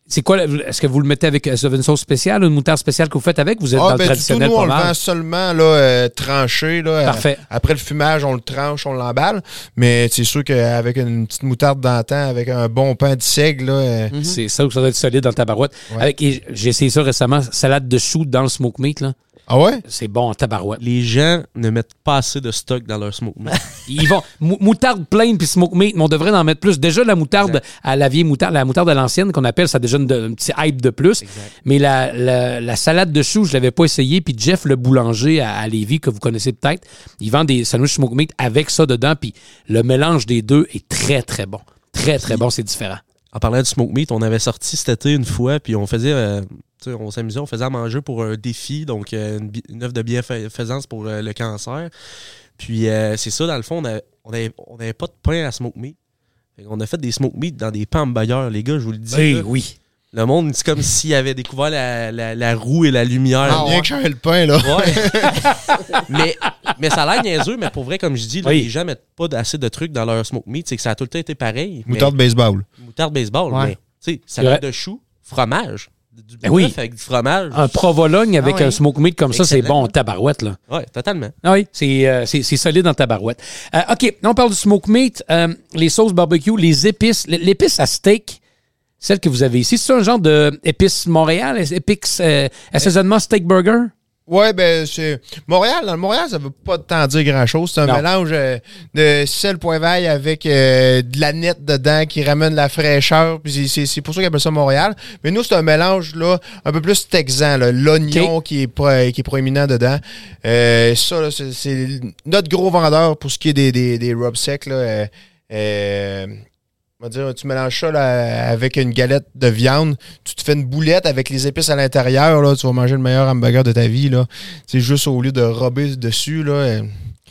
C'est quoi? la- Est-ce que vous le mettez avec est-ce que vous avez une sauce spéciale, une moutarde spéciale que vous faites avec? Vous êtes dans Ah, le ben, du tout, traditionnel nous, on le vend seulement là, euh, tranché. Là, Parfait. Euh, Après le fumage, on le tranche, on l'emballe. Mais c'est sûr qu'avec une petite moutarde d'antan, avec un bon pain de seigle, là, euh, C'est ça que ça doit être solide dans ta barouette. Ouais. J'ai essayé ça récemment, salade de choux dans le smoke meat. Là. Ah ouais? C'est bon en tabarouette. Les gens ne mettent pas assez de stock dans leur smoke meat. Ils vont mou- moutarde pleine puis smoke meat, mais on devrait en mettre plus. Déjà la moutarde Exact. à la vieille moutarde, la moutarde à l'ancienne qu'on appelle, ça a déjà une- un petit hype de plus. Mais la, la- la salade de choux, je l'avais pas essayé. Puis Jeff le boulanger à, à Lévis que vous connaissez peut-être, il vend des sandwichs smoke meat avec ça dedans. Puis le mélange des deux est très très bon, très très bon. C'est différent. En parlant du smoke meat, on avait sorti cet été une fois, puis on faisait, euh, on s'amusait, on faisait à manger pour un défi, donc euh, une, une œuvre de bienfaisance pour euh, le cancer. Puis euh, c'est ça, dans le fond, on avait, on avait, on avait pas de pain à smoke meat. Fait on a fait des smoke meat dans des pans bailleurs, les gars, je vous le dis. là. oui. Le monde, c'est comme s'il avait découvert la, la- la roue et la lumière. Ah, Bien que j'avais le pain, là. Ouais. mais, mais ça a l'air niaiseux, mais pour vrai, comme je dis, là, Oui. les gens mettent pas assez de trucs dans leur smoke meat. C'est que ça a tout le temps été pareil. mais- Moutarde baseball. moutarde baseball, Ouais. mais tu sais, de choux, fromage. Du Ben oui. avec du fromage. Un provolone avec Ah oui. un smoke meat comme ça, c'est bon en tabarouette là. Ouais, totalement. Ah oui, c'est euh, c'est- c'est solide en tabarouette. Euh, OK, là, on parle du smoke meat, euh, les sauces barbecue, les épices. L'épice à steak, celle que vous avez ici, c'est un genre de épice Montréal, épice euh, assaisonnement steak burger? Ouais, ben, c'est. Montréal, dans le Montréal, ça veut pas tant dire grand-chose. C'est un Non. mélange euh, de sel point vaille avec euh, de la nette dedans qui ramène la fraîcheur. Puis c'est- pour ça qu'ils appellent ça Montréal. Mais nous, c'est un mélange, là, un peu plus texan, là. L'oignon qui, est pro- qui est proéminent dedans. Euh, ça, là, c'est- c'est notre gros vendeur pour ce qui est des, des, des rubs secs, là. On va dire, tu mélanges ça là, avec une galette de viande, tu te fais une boulette avec les épices à l'intérieur, là, tu vas manger le meilleur hamburger de ta vie. Là. C'est juste au lieu de rober dessus. Là, euh,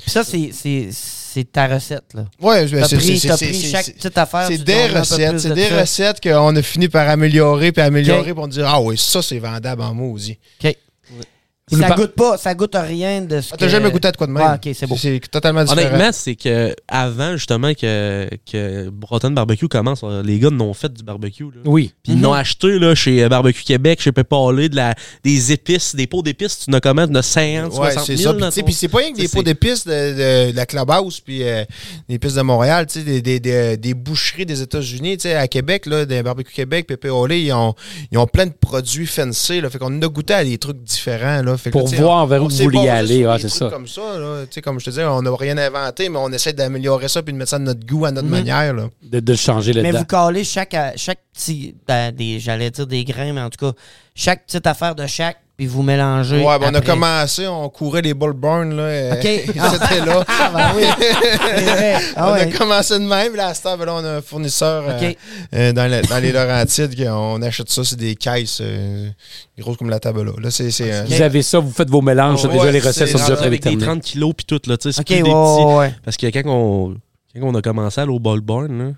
Puis ça, c'est- c'est c'est ta recette, là. Ouais, T'as c'est- pris, c'est- t'as pris c'est- chaque petite affaire. c'est des recettes. C'est de des ça. recettes qu'on a fini par améliorer puis améliorer Ok. pour dire Ah oui, ça c'est vendable en maudit. Vous nous Ça par- goûte pas, ça goûte à rien de ce Ah, T'as que- jamais goûté à de quoi de même? Ah, ok, c'est beau. C'est totalement différent. Honnêtement, c'est que avant justement que, que Breton Barbecue commence, euh, les gars n'ont fait du barbecue. Là. Oui. Puis ils l'ont acheté là, chez euh, Barbecue Québec, chez Peppa Halley, de la, des épices, des pots d'épices. Tu en as comment? Tu en as 50, Ouais, 60 c'est 000 ça. Puis, dans tu sais, ton- puis c'est pas rien que des pots d'épices de, de- de la Clubhouse puis euh, des pistes de Montréal, tu sais, des, des, des, des boucheries des États-Unis, tu sais, à Québec, là, des barbecues Québec, Pépé ils ont, ils ont plein de produits fancy, là. Fait qu'on a goûté à des trucs différents, là. Fait Pour voir vers où vous voulez basé aller, ouais, c'est ça. comme ça, là. Tu sais, comme je te disais, on n'a rien inventé, mais on essaie d'améliorer ça puis de mettre ça de notre goût, à notre manière, là. De, de le changer Mais vous calez chaque, chaque petit, ben, des, j'allais dire des grains, mais en tout cas, chaque petite affaire de chaque, puis vous mélangez. Ouais, ben, on a commencé, on courait les Bullburn, là. euh, OK. C'était là. Ah, ben oui. Vrai. Ah on ouais. a commencé de même, là, à cette heure, ben là, on a un fournisseur euh, euh, dans, le- dans les Laurentides, qui- on achète ça, c'est des caisses euh, grosses comme la table là. Là, euh, Vous avez ça, vous faites vos mélanges, ça, Ouais, déjà les recettes sont déjà avec des prédéterminées. 30 kilos puis tout, là, tu sais, c'est OK, plus ouais, des petits. Parce que quand on, quand on a commencé à aller au Ball Barn, là,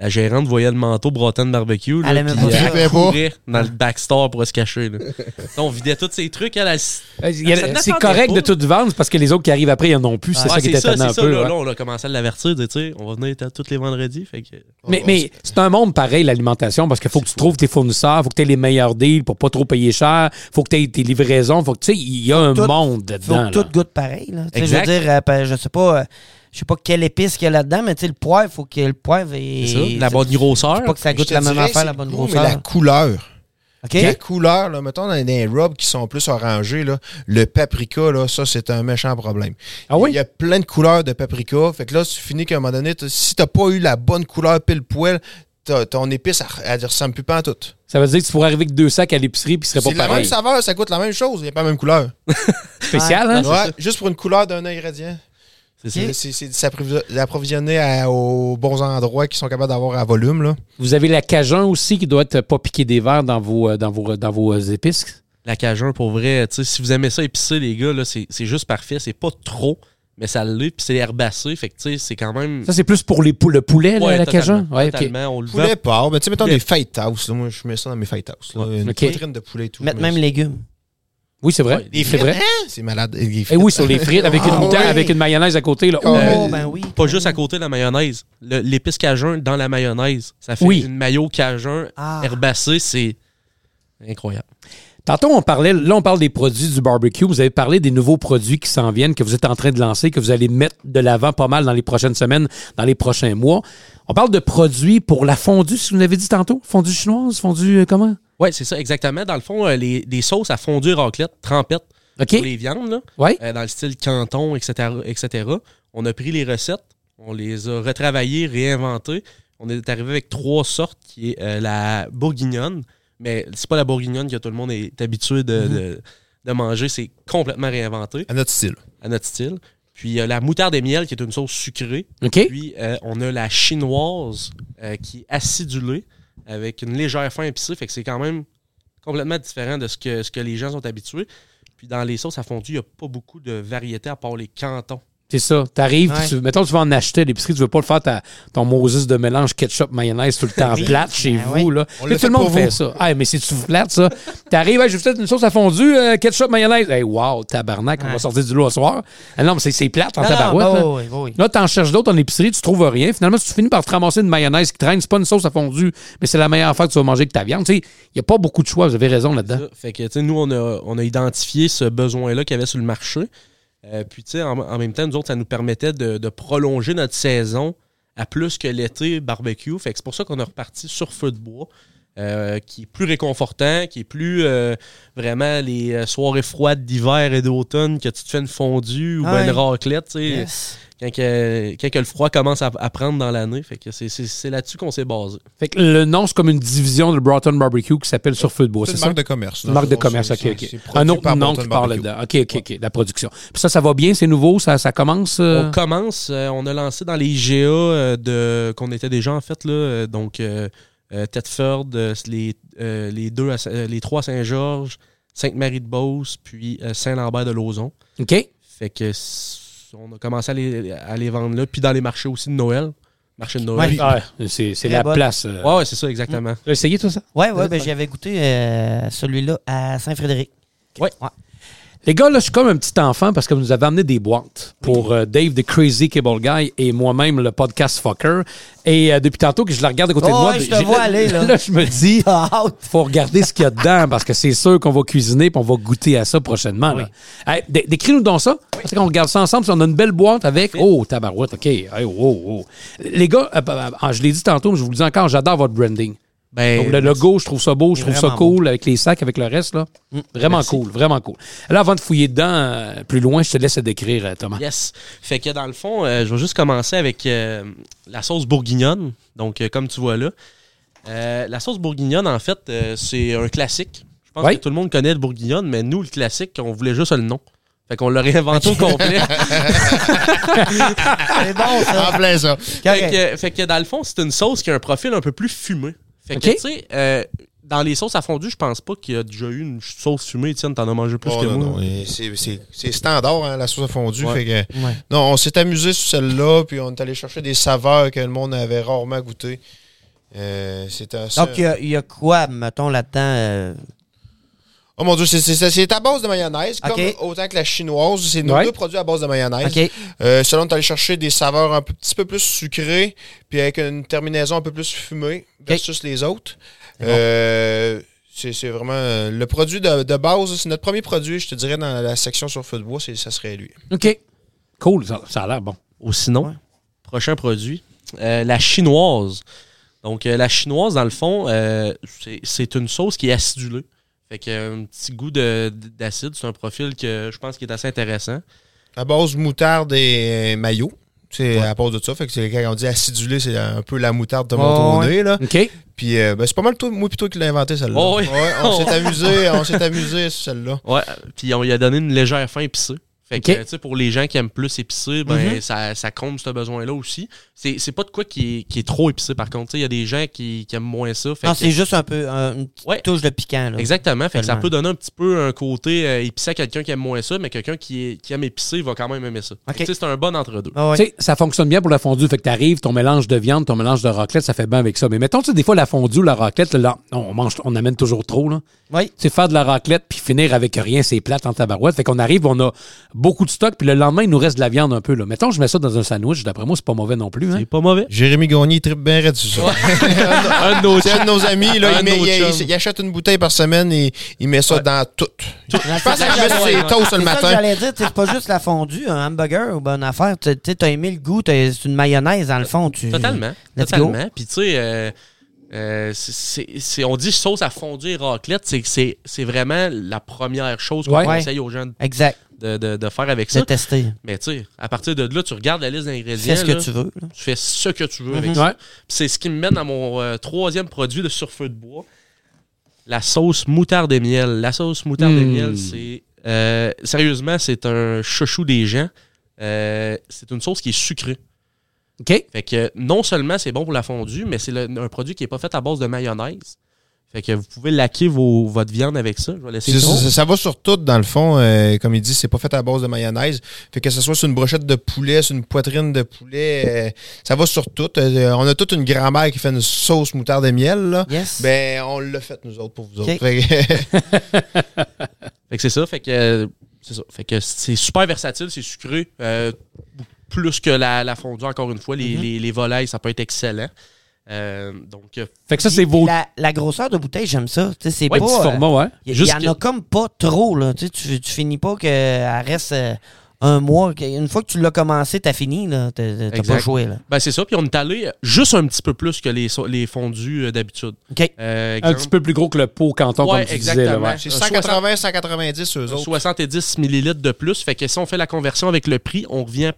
la gérante voyait le manteau Broughton Barbecue. Là, Elle aimait puis, pas elle dans le backstore pour se cacher. Là. on vidait tous ces trucs. Elle, elle, Euh, il C'est correct de tout vendre parce que les autres qui arrivent après, ils en ont plus. C'est Ouais, ça qui c'est est ça, étonnant un ça. peu. Là, ouais. là, on a commencé à l'avertir. de, Tu sais, on va venir tous les vendredis. Fait que, Mais, mais c'est un monde pareil, l'alimentation, parce qu'il faut que tu trouves tes fournisseurs, faut que tu aies les meilleurs deals pour pas trop payer cher, faut que tu aies tes livraisons, faut que tu sais, il y a un tout- monde Faut dedans. que là. tout goûte pareil. Je veux dire, euh, je sais pas, euh, je sais pas quelle épice qu'il y a là-dedans, mais tu sais, le poivre, faut que le poivre ait. c'est ça, la bonne grosseur. Faut pas que ça je goûte te la même dirais, affaire, c'est la bonne grosseur. Mais la couleur. OK? La couleur, là, mettons dans des robes qui sont plus orangées, là, le paprika, là, ça, c'est un méchant problème. Ah oui? Il y a plein de couleurs de paprika. Fait que là, tu finis qu'à un moment donné, si t'as pas eu la bonne couleur pile poil, ton épice, elle, elle ressemble plus pas en tout. Ça veut dire que tu pourrais arriver avec deux sacs à l'épicerie puis ce serait C'est pas la même pareil. saveur, ça goûte la même chose, il n'y a pas la même couleur. Spécial, hein? Ouais, juste pour une couleur d'un ingrédient. C'est d'approvisionner à- aux bons endroits qui sont capables d'avoir à volume. Là. Vous avez la Cajun aussi qui doit être pas piquer des verres dans vos, euh, dans vos, dans vos euh, épices? La Cajun, pour vrai, tu sais, si vous aimez ça épicé, les gars, là, c'est c'est juste parfait. C'est pas trop, mais ça l'est, puis c'est herbacé. Fait que, tu sais, c'est quand même. Ça, c'est plus pour les pou- le poulet, là, la Cajun? totalement, Ouais, ok. totalement. On le vend. Poulet porc, ben, tu sais, mettons Poulet. des fight house. Là, moi, je mets ça dans mes fight house. Là. Une poitrine de poulet et tout. Mettre même légumes. Oui, c'est vrai. Ouais, Des c'est frites, vrai. hein? C'est malade. Des Et frites. oui, sur les frites avec une Ah, moutarde, oui. avec une mayonnaise à côté. Là. Oh, Euh, ben oui. Pas juste à côté de la mayonnaise. L'épice Cajun dans la mayonnaise. Ça fait Oui. une mayo Cajun Ah. herbacée. C'est incroyable. Tantôt, on parlait, là, on parle des produits du barbecue. Vous avez parlé des nouveaux produits qui s'en viennent, que vous êtes en train de lancer, que vous allez mettre de l'avant pas mal dans les prochaines semaines, dans les prochains mois. On parle de produits pour la fondue, si vous l'avez dit tantôt. Fondue chinoise, fondue euh, comment? Ouais, c'est ça, exactement. Dans le fond, euh, les, des sauces à fondue raclette, trempette. OK. pour les viandes, là, Ouais. euh, dans le style canton, etc., etc. On a pris les recettes, on les a retravaillées, réinventées. On est arrivé avec trois sortes, qui est euh, la bourguignonne, mais c'est pas la bourguignonne que tout le monde est habitué de, de- de manger, c'est complètement réinventé À notre style. à notre style. Puis euh, la moutarde et miel, qui est une sauce sucrée. Puis euh, on a la chinoise, euh, qui est acidulée, avec une légère fin épicée, fait que c'est quand même complètement différent de ce que, les gens sont habitués. Puis dans les sauces à fondu, il n'y a pas beaucoup de variété à part les cantons. C'est ça. T'arrives, Ouais. tu, mettons, tu vas en acheter à l'épicerie, tu veux pas le faire ta- ton Moses de mélange ketchup-mayonnaise tout le temps Oui. plate chez Ben vous. oui. Là. Tout le monde fait vous. ça. Ah, mais c'est-tu plate, ça? T'arrives, hey, j'ai fait une sauce à fondue, euh, ketchup-mayonnaise. Hey, wow, tabarnak, on va sortir du lot au soir. Ah non, mais c'est, c'est plate en Non, non, tabarouette. bah là. oui, oui, oui. Là, t'en cherches d'autres en épicerie, tu trouves rien. Finalement, si tu finis par te ramasser une mayonnaise qui traîne, c'est pas une sauce à fondue, mais c'est la meilleure affaire que tu vas manger que ta viande. Il n'y a pas beaucoup de choix, vous avez raison là-dedans. Fait que, tu sais, nous, on a, on a identifié ce besoin-là qu'il y avait sur le marché. Euh, puis, tu sais, en, même temps, nous autres, ça nous permettait de, de prolonger notre saison à plus que l'été barbecue. Fait que c'est pour ça qu'on est reparti sur feu de bois, euh, qui est plus réconfortant, qui est plus euh, vraiment les euh, soirées froides d'hiver et d'automne que tu te fais une fondue ou ben Ouais. une raclette, Yes. quand, que, quand que le froid commence à, à prendre dans l'année. Fait que c'est, là-dessus qu'on s'est basé. Fait que le nom, c'est comme une division de Broughton Barbecue qui s'appelle Sur Feu de Bois, C'est une ça? marque de commerce. Une marque de commerce, ok, ok. Un autre par nom qui parle dedans. Ok, ok, ok, la production. Puis ça, ça va bien, c'est nouveau, ça, ça commence. euh, On commence, euh, on a lancé dans les IGA euh, de, qu'on était déjà en fait, là, euh, donc euh, Thetford, euh, les, euh, les, deux à Saint- euh, les trois à Saint-Georges, Sainte-Marie-de-Beauce, puis euh, Saint-Lambert de Lauzon. OK. Fait que on a commencé à les, à les vendre là, puis dans les marchés aussi de Noël. Marché de Noël. Ouais, c'est c'est Très la bonne. place. euh. Ouais, ouais, c'est ça, exactement. Tu as essayé tout ça? Ouais, ouais, ben j'avais goûté euh, celui-là à Saint-Frédéric. Ouais. Les gars, là, je suis comme un petit enfant parce que vous nous avez amené des boîtes pour euh, Dave the Crazy Cable Guy et moi-même le podcast Fucker. Et euh, depuis tantôt que je la regarde à côté de Oh, moi, ouais, je te j'ai- vois aller, là. là, je me dis, T'as hâte. faut regarder ce qu'il y a dedans parce que c'est sûr qu'on va cuisiner puis on va goûter à ça prochainement. là. Hey, dé- Décris-nous donc ça. Parce qu'on regarde ça ensemble. puis On a une belle boîte avec. Oh, tabarouette, OK. Hey, oh, oh. Les gars, euh, euh, euh, je l'ai dit tantôt, mais je vous le dis encore, j'adore votre branding. Ben, Donc, le logo, je trouve ça beau, je trouve ça vraiment cool avec les sacs, avec le reste. là. Vraiment merci. cool, vraiment cool. Là, avant de fouiller dedans euh, plus loin, je te laisse décrire, euh, Thomas. Yes. Fait que dans le fond, euh, je vais juste commencer avec euh, la sauce bourguignonne. Donc, euh, comme tu vois là. Euh, la sauce bourguignonne, en fait, euh, c'est un classique. Je pense que tout le monde connaît le bourguignonne, mais nous, le classique, on voulait juste le nom. Fait qu'on l'a réinventé au complet. C'est bon, ça. En plein ça. fait, que, fait que dans le fond, c'est une sauce qui a un profil un peu plus fumé. Fait que, Ok. tu sais, euh, dans les sauces à fondu, je pense pas qu'il y a déjà eu une sauce fumée. Tiens, t'en as mangé plus Oh, que non, moi. c'est- standard, hein, la sauce à fondue. Ouais. Fait que, Ouais. non, on s'est amusé sur celle-là, puis on est allé chercher des saveurs que le monde avait rarement goûtées. Euh, assez- Donc, il y a- il y, a quoi, mettons, là-dedans? euh, Oh mon dieu, c'est- à base de mayonnaise, comme autant que la chinoise. C'est nos Ouais. deux produits à base de mayonnaise. Euh, selon, on est allé chercher des saveurs un petit peu plus sucrées, puis avec une terminaison un peu plus fumée versus les autres. Euh, c'est c'est vraiment euh, le produit de, de base. C'est notre premier produit, je te dirais, dans la section sur feu de bois, ça serait lui. OK. Cool, ça, ça a l'air bon. Ou sinon, Ouais. prochain produit, euh, la chinoise. Donc, euh, la chinoise, dans le fond, euh, c'est une sauce qui est acidulée. Fait qu'il y a un petit goût de- d'acide. C'est un profil que je pense qui est assez intéressant. À base moutarde et maillot. C'est à base de ça. Fait que c'est quand on dit acidulé, c'est un peu la moutarde de mon Oh, nez, là. OK. Puis euh, ben, c'est pas mal toi, moi plutôt qui l'ai inventé celle-là. Oh, oui. Ouais, on s'est amusé, on s'est amusé sur celle-là. Ouais. Puis on lui a donné une légère fin épicée. Fait que, tu sais, pour les gens qui aiment plus épicé, ben, Mhm. ça, ça comble ce besoin-là aussi. C'est c'est pas de quoi qui est, qui est trop épicé, par contre. Tu sais, Il y a des gens qui, qui aiment moins ça. Fait Non, c'est juste un peu euh, une petite Ouais. touche de piquant. Là. Exactement. Fait que ça peut donner un petit peu un côté euh, épicé à quelqu'un qui aime moins ça, mais quelqu'un qui, qui aime épicé va quand même aimer ça. Fait que, Ok. tu sais, C'est un bon entre-deux. Ah ouais. Tu sais, ça fonctionne bien pour la fondue. Fait que t'arrives, ton mélange de viande, ton mélange de raclette, ça fait bien avec ça. Mais mettons, tu sais, des fois, la fondue ou la raclette, là, on mange, on amène toujours trop, là. Oui. Tu sais, faire de la raclette puis finir avec rien, c'est plate en tabarouette. Fait qu'on arrive, on a beaucoup de stock, puis le lendemain, il nous reste de la viande un peu, là. Mettons, je mets ça dans un sandwich, d'après moi, c'est pas mauvais non plus, hein. C'est pas mauvais. Jérémy Gagné tripe bien raide sur ça. un de nos C'est un de nos amis, là, il, met- il- chums. il- il achète une bouteille par semaine et il met ça dans tout. Je pense qu'il met sur ses toasts le matin. j'allais dire, c'est pas juste la fondue, un hamburger ou bonne affaire. Tu t'as aimé le goût, c'est une mayonnaise dans le fond. Tu... Totalement. Let's totalement. Puis tu sais, euh, c'est- c'est- c'est- on dit sauce à fondue et raclette, c'est que c'est c'est vraiment la première chose qu'on Ouais. conseille aux gens Exact. de, de- de faire avec C'est ça. testé. Mais tu sais, à partir de là, tu regardes la liste d'ingrédients. Fais ce que tu veux. là. tu fais ce que tu veux avec Mhm. ça. Ouais. Puis C'est ce qui me mène à mon euh, troisième produit de sur feu de bois, la sauce moutarde et miel. La sauce moutarde et Mm. miel, c'est euh, sérieusement, c'est un chouchou des gens. Euh, c'est une sauce qui est sucrée. OK? Fait que non seulement c'est bon pour la fondue, mais c'est un produit qui est pas fait à base de mayonnaise. Fait que vous pouvez laquer vos, votre viande avec ça. Je vais laisser ça. Ça, ça va sur tout, dans le fond. euh, comme il dit, c'est pas fait à base de mayonnaise. Fait que ce soit sur une brochette de poulet, sur une poitrine de poulet, euh, ça va sur tout. Euh, on a toute une grand-mère qui fait une sauce moutarde et miel. Là. Yes. Ben, on l'a fait, nous autres, pour vous autres. Ok. Fait que- c'est ça. Fait que c'est ça. Fait que c'est super versatile, c'est sucré. euh, plus que la, la fondue, encore une fois. Les, Mhm. les- les volailles, ça peut être excellent. Euh, donc, euh, Fait que ça, c'est vos La, la grosseur de bouteille, j'aime ça. Tu sais, c'est Ouais, pas. petits euh, formats, ouais. Il y, Juste y en a que- comme pas trop, là. Tu, tu, finis pas qu'elle reste euh, un mois. Une fois que tu l'as commencé, t'as fini, là. T'as pas joué, là. ben c'est ça. Puis on est allé juste un petit peu plus que les, les fondus euh, d'habitude. OK. Euh, Un petit peu plus gros que le pot canton, Ouais, comme tu disais. exactement. ouais. c'est Un 180, 190 eux autres. 70 millilitres de plus. Fait que si on fait la conversion avec le prix, on revient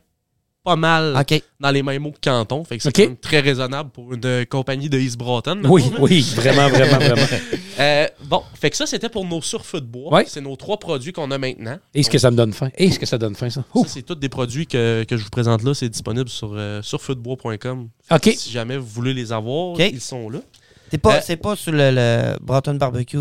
pas mal dans les mêmes mots que Canton. Fait que c'est Ok. quand même très raisonnable pour une euh, compagnie de East Broughton. Oui, oui, vraiment, vraiment, vraiment. Euh, bon, fait que ça, c'était pour nos surfeux de bois. Ouais. C'est nos trois produits qu'on a maintenant. Est-ce que ça me donne faim? Est-ce que ça donne faim, ça? Ça, c'est tous des produits que, que je vous présente là. C'est disponible sur, euh. OK. Si jamais vous voulez les avoir, ils sont là. C'est pas, Euh, c'est pas sur le, le Broughton Barbecue?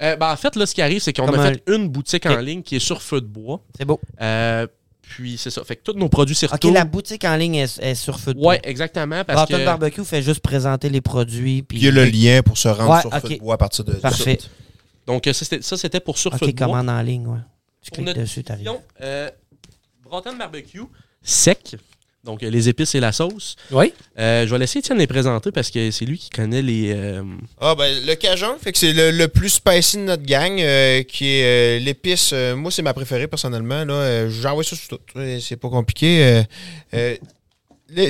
Euh, ben, en fait, là, ce qui arrive, c'est qu'on a un- fait une boutique en ligne qui est sur Feu de Bois. C'est beau. Euh, puis c'est ça. Fait que tous nos produits s'y OK, la boutique en ligne est, est sur Ouais, bois. exactement. Parce que Barbecue fait juste présenter les produits. Puis Puis il y a le lien pour se rendre Ouais, sur ok. Feu de bois à partir de Parfait. Donc, euh, ça, c'était- ça, c'était pour sur Feu OK, de Bois. commande en ligne, ouais. Tu cliques dessus, t'arrives. Euh, Broughton Barbecue sec. Donc, euh, les épices et la sauce. Oui. Euh, je vais laisser Étienne les présenter parce que c'est lui qui connaît les. euh, Ah ben le Cajun, fait que c'est le, le plus spicy de notre gang, euh, qui est euh, l'épice. euh, moi c'est ma préférée personnellement. Là, euh, j'envoie ça sur tout. C'est pas compliqué. euh, euh,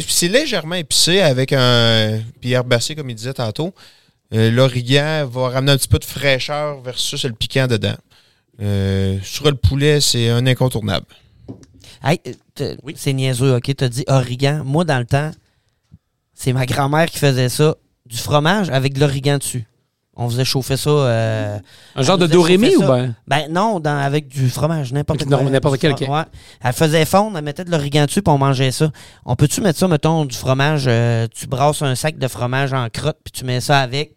c'est légèrement épicé avec un puis herbacé comme il disait tantôt. Euh, L'origan va ramener un petit peu de fraîcheur versus le piquant dedans. Euh, sur le poulet, c'est un incontournable. Hey, Oui. c'est niaiseux, OK? T'as dit origan. Moi, dans le temps, c'est ma grand-mère qui faisait ça. Du fromage avec de l'origan dessus. On faisait chauffer ça. euh, Un genre de Dorémy ou ben? Ben non, dans, avec du fromage, n'importe non, n'importe quel, ok. Ouais. Elle faisait fondre, elle mettait de l'origan dessus, puis on mangeait ça. On peut-tu mettre ça, mettons, du fromage, euh, tu brasses un sac de fromage en crotte, puis tu mets ça avec.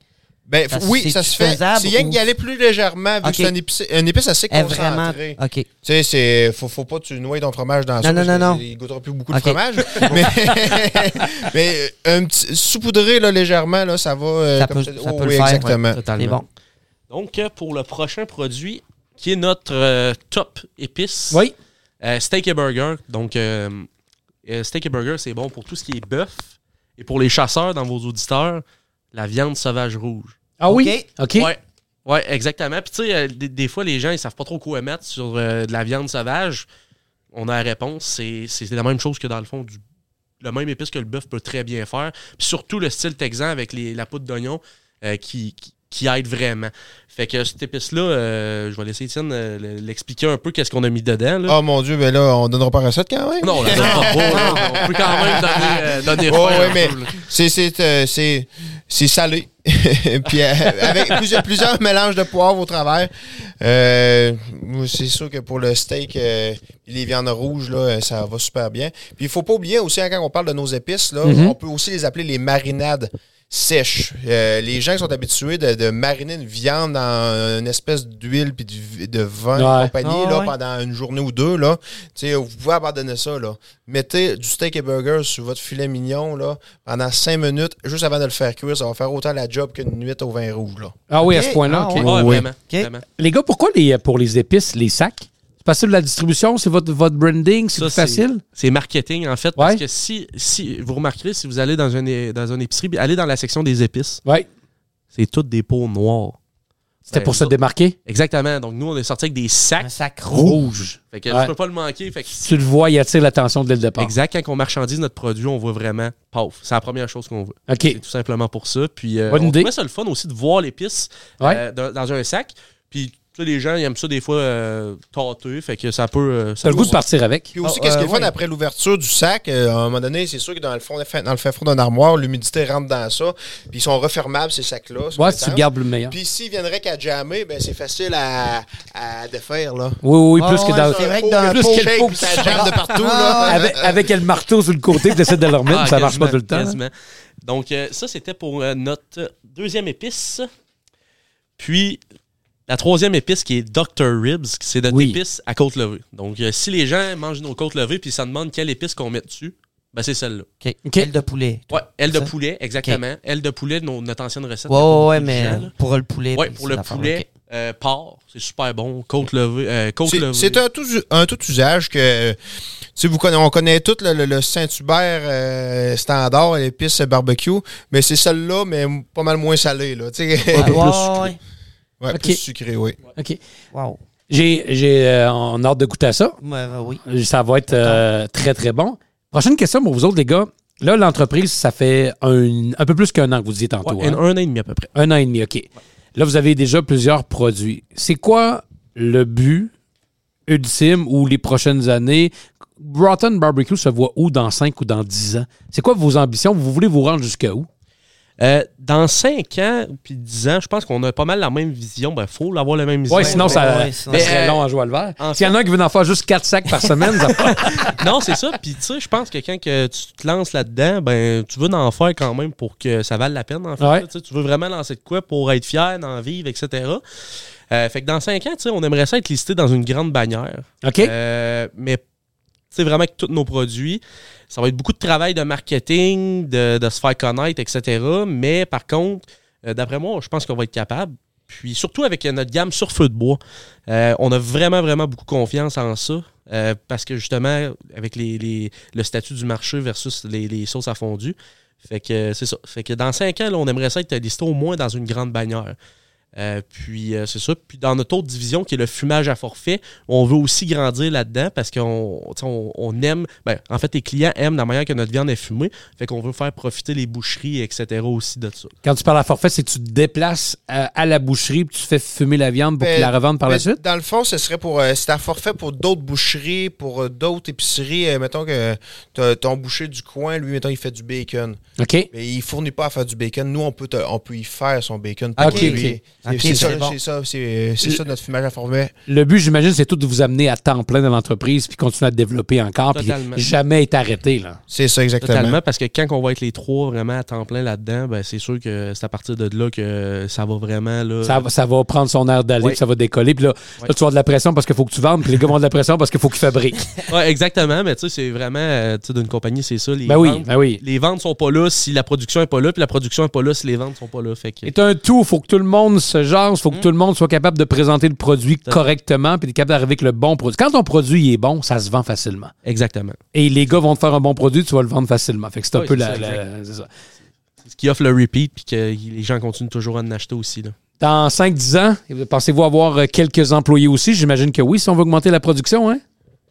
Ben, Ça, oui, ça se fait. C'est rien ou- d'y aller plus légèrement, vu que c'est un épice, un épice assez Elle est concentré. vraiment. OK. Tu sais, c'est faut, faut pas que tu noies ton fromage dans ça. Non, non, non, non. Il goûtera plus beaucoup de fromage. mais, mais euh, un petit saupoudré là, légèrement, là, ça va. euh, Ça comme peut- ça- ça oh, peut le faire, exactement. C'est totalement. bon. Donc, euh, pour le prochain produit, qui est notre euh, top épice, Oui. euh, steak et burger. Donc, euh, steak et burger, c'est bon pour tout ce qui est bœuf. Et pour les chasseurs dans vos auditeurs, la viande sauvage rouge. Ah oui? OK. Ouais. Ouais, exactement. Puis, tu sais, euh, des, des fois, les gens, ils savent pas trop quoi mettre sur euh, de la viande sauvage. On a la réponse. C'est c'est la même chose que dans le fond du. Le même épice que le bœuf peut très bien faire. Puis surtout le style texan avec les, la poudre d'oignon euh, qui, qui, qui aide vraiment. Fait que cette épice-là, euh, je vais laisser Étienne euh, l'expliquer un peu qu'est-ce qu'on a mis dedans. Là. Oh mon Dieu, mais là, on donnera pas la recette quand même. Non, là, non, pas, on peut quand même donner, euh, donner ouais, un mais c'est c'est euh, c'est c'est salé. Puis euh, avec plusieurs, plusieurs mélanges de poivre au travers. Euh, c'est sûr que pour le steak, euh, les viandes rouges, là, ça va super bien. Puis il faut pas oublier aussi, hein, quand on parle de nos épices, là, Mhm. on peut aussi les appeler les marinades sèches. Euh, les gens qui sont habitués de, de mariner une viande dans une espèce d'huile puis de, de vin Ouais. et compagnie Ah là, ouais. pendant une journée ou deux, là, vous pouvez abandonner ça. Là. Mettez du steak et burger sur votre filet mignon là, pendant cinq minutes, juste avant de le faire cuire. Ça va faire autant la job qu'une nuit au vin rouge. Là. Ah oui, à ce point-là. Ah OK. ouais. Ouais, Oui. vraiment, vraiment. Les gars, pourquoi les, pour les épices, les sacs? C'est facile la distribution? C'est votre, votre branding? C'est facile? C'est marketing, en fait, parce Ouais. que si, si vous remarquerez, si vous allez dans une, dans une épicerie, allez dans la section des épices, Oui. c'est toutes des pots noirs. C'était Ben, pour se démarquer? Exactement. Donc, nous, on est sorti avec des Un sacs. sac rouge. Rouge. Fait que Ouais. tu peux pas le manquer. Fait que Tu le vois, il attire l'attention dès le départ. Exact. Quand on marchandise notre produit, on voit vraiment, paf, c'est la première chose qu'on voit. OK. C'est tout simplement pour ça. Puis, euh, Bonne on idée. trouvait ça le fun aussi de voir l'épice Ouais. euh, dans, dans un sac. Puis, sais, les gens, ils aiment ça des fois euh, tâter. Fait que ça peut. euh, ça T'as le peut- goût de partir avec? Puis aussi, Ah, qu'est-ce qui est euh, fun ouais. après l'ouverture du sac, euh, à un moment donné, c'est sûr que dans le fond, dans le fin fond d'une armoire, l'humidité rentre dans ça. Puis ils sont refermables, ces sacs-là. sur Ouais, le si tu gardes le meilleur. Puis s'ils viendraient qu'à jammer, ben c'est facile à, à défaire, là. Oui, oui, oui, Ah plus que dans. c'est vrai que Faut dans que le shakes, pot- puis ça jamme de partout, là. Avec, avec le marteau sur le côté, tu essaies de le remettre, Ah, ça marche pas quasiment, tout le temps. hein. quasiment. Donc, euh, ça, c'était pour euh, notre deuxième épice. Puis, la troisième épice qui est Dr. Ribs, qui c'est notre Oui. épice à côte levée. Donc, euh, si les gens mangent nos côtes levées puis ça demande quelle épice qu'on met dessus, ben c'est celle-là. OK. OK. Aile de poulet. Ouais, aile de Ça? poulet, exactement. Aile de poulet, nos- notre ancienne recette. Ouais, ouais, ouais, mais gens, pour le poulet. Ouais, pour le poulet, euh, porc, c'est super bon. Côte levée. euh, côte C'est- levée. C'est un tout, un tout usage que. Tu sais, vous connaissez, on connaît tout le, le- le Saint-Hubert euh, standard, l'épice barbecue, mais c'est celle-là, mais pas mal moins salée. Là, ouais. Ouais, Ok. plus sucré, oui. OK. Wow. J'ai, j'ai euh, on a hâte de goûter à ça. Oui. Ça va être euh, très, très bon. Prochaine question pour vous autres, les gars. Là, l'entreprise, ça fait un, un peu plus qu'un an que vous disiez tantôt. Ouais, hein? un, un an et demi à peu près. Un an et demi, OK. Là, vous avez déjà plusieurs produits. C'est quoi le but ultime ou les prochaines années? Broughton Barbecue se voit où dans 5 ou dans 10 ans? C'est quoi vos ambitions? Vous voulez vous rendre jusqu'à où? Euh, dans 5 ans puis 10 ans, je pense qu'on a pas mal la même vision. Ben, faut avoir la même vision. Ouais, sinon, ça, ouais, sinon, ça c'est- serait long à jouer à le vert. S'il y en a un qui veut en faire juste 4 sacs par semaine, ça non, c'est ça. Puis, tu sais, je pense que quand que tu te lances là-dedans, ben, tu veux en faire quand même pour que ça vale la peine, en fait. Ouais. là. Tu veux vraiment lancer de quoi pour être fier, d'en vivre, etc. Euh, fait que dans 5 ans, tu sais, on aimerait ça être listé dans une grande bannière. OK? Euh, mais c'est vraiment que tous nos produits, ça va être beaucoup de travail de marketing, de, de se faire connaître, etc. Mais par contre, euh, d'après moi, je pense qu'on va être capable. Puis surtout avec notre gamme sur feu de bois, euh, on a vraiment, vraiment beaucoup confiance en ça. euh, parce que justement, avec les, le statut du marché versus les, les sauces à fondu, fait que euh, c'est ça. Fait que dans cinq ans, on aimerait ça être listé au moins dans une grande bannière. Euh, puis euh, c'est ça. Puis dans notre autre division qui est le fumage à forfait, on veut aussi grandir là-dedans parce qu'on on, on aime, ben, en fait, les clients aiment la manière que notre viande est fumée. Fait qu'on veut faire profiter les boucheries, etc. aussi de ça. Quand tu parles à forfait, c'est que tu te déplaces euh, à la boucherie puis tu fais fumer la viande pour Ben, qu'ils la revendent par la Ben, suite? Dans le fond, ce serait pour. euh, c'est un forfait pour d'autres boucheries, pour euh, d'autres épiceries. Euh, mettons que t'as ton boucher du coin, lui, mettons, il fait du bacon. OK? Mais il fournit pas à faire du bacon. Nous, on peut, te- on peut y faire son bacon. Ah, pour ok, lui. ok. C'est- ça, c'est bon. ça, ça notre fumage à. Le but, j'imagine, c'est tout de vous amener à temps plein dans l'entreprise puis continuer à développer encore puis jamais être arrêté. Là. C'est ça, exactement. Totalement, parce que quand on va être les trois vraiment à temps plein là-dedans, ben, c'est sûr que c'est à partir de là que ça va vraiment. Là, Ça, va- ça va prendre son air d'aller, Ouais. puis ça va décoller. Puis là, là, tu vas avoir de la pression parce qu'il faut que tu vendes, puis les gars vont avoir de la pression parce qu'il faut qu'ils fabriquent. Ouais, exactement, mais tu sais, c'est vraiment, euh, tu sais, d'une compagnie, c'est ça. Les ben oui, ventes, ben oui. les ventes sont pas là si la production est pas là, puis la production est pas là si les ventes sont pas là. Fait que, C'est un tout. Il faut que tout le monde se jase. Il faut que Mm. tout le monde soit capable de présenter le produit correctement puis capable d'arriver avec le bon produit. Quand ton produit est bon, ça se vend facilement. exactement. Et les gars vont te faire un bon produit, tu vas le vendre facilement. Fait que c'est un Oui, peu la, ça, la- c'est ça. C'est ce qui offre le repeat, puis que les gens continuent toujours à en acheter aussi. Là. Dans 5-10 ans, pensez-vous avoir euh, quelques employés aussi? J'imagine que oui, si on veut augmenter la production, hein?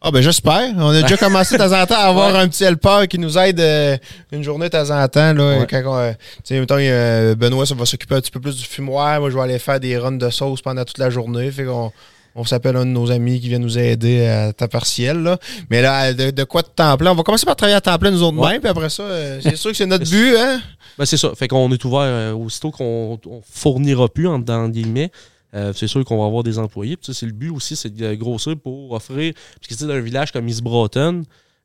Ah ben j'espère. On a déjà commencé de temps en temps à avoir un petit helper qui nous aide euh, une journée de temps en temps. Là, Ouais. quand on, euh, mettons, a Benoît, ça va s'occuper un petit peu plus du fumoir. Moi, je vais aller faire des runs de sauce pendant toute la journée. Fait qu'on on s'appelle un de nos amis qui vient nous aider à temps partiel. Là. Mais là, de, de quoi de temps plein? On va commencer par travailler à temps plein nous autres Ouais. puis après ça, euh, c'est sûr que c'est notre but, hein? Ben, c'est ça. Fait qu'on est ouvert euh, aussitôt qu'on on fournira plus, en, dans guillemets. Euh, c'est sûr qu'on va avoir des employés. Puis ça, c'est le but aussi, c'est de grossir pour offrir. Parce que tu sais, dans un village comme East Broughton,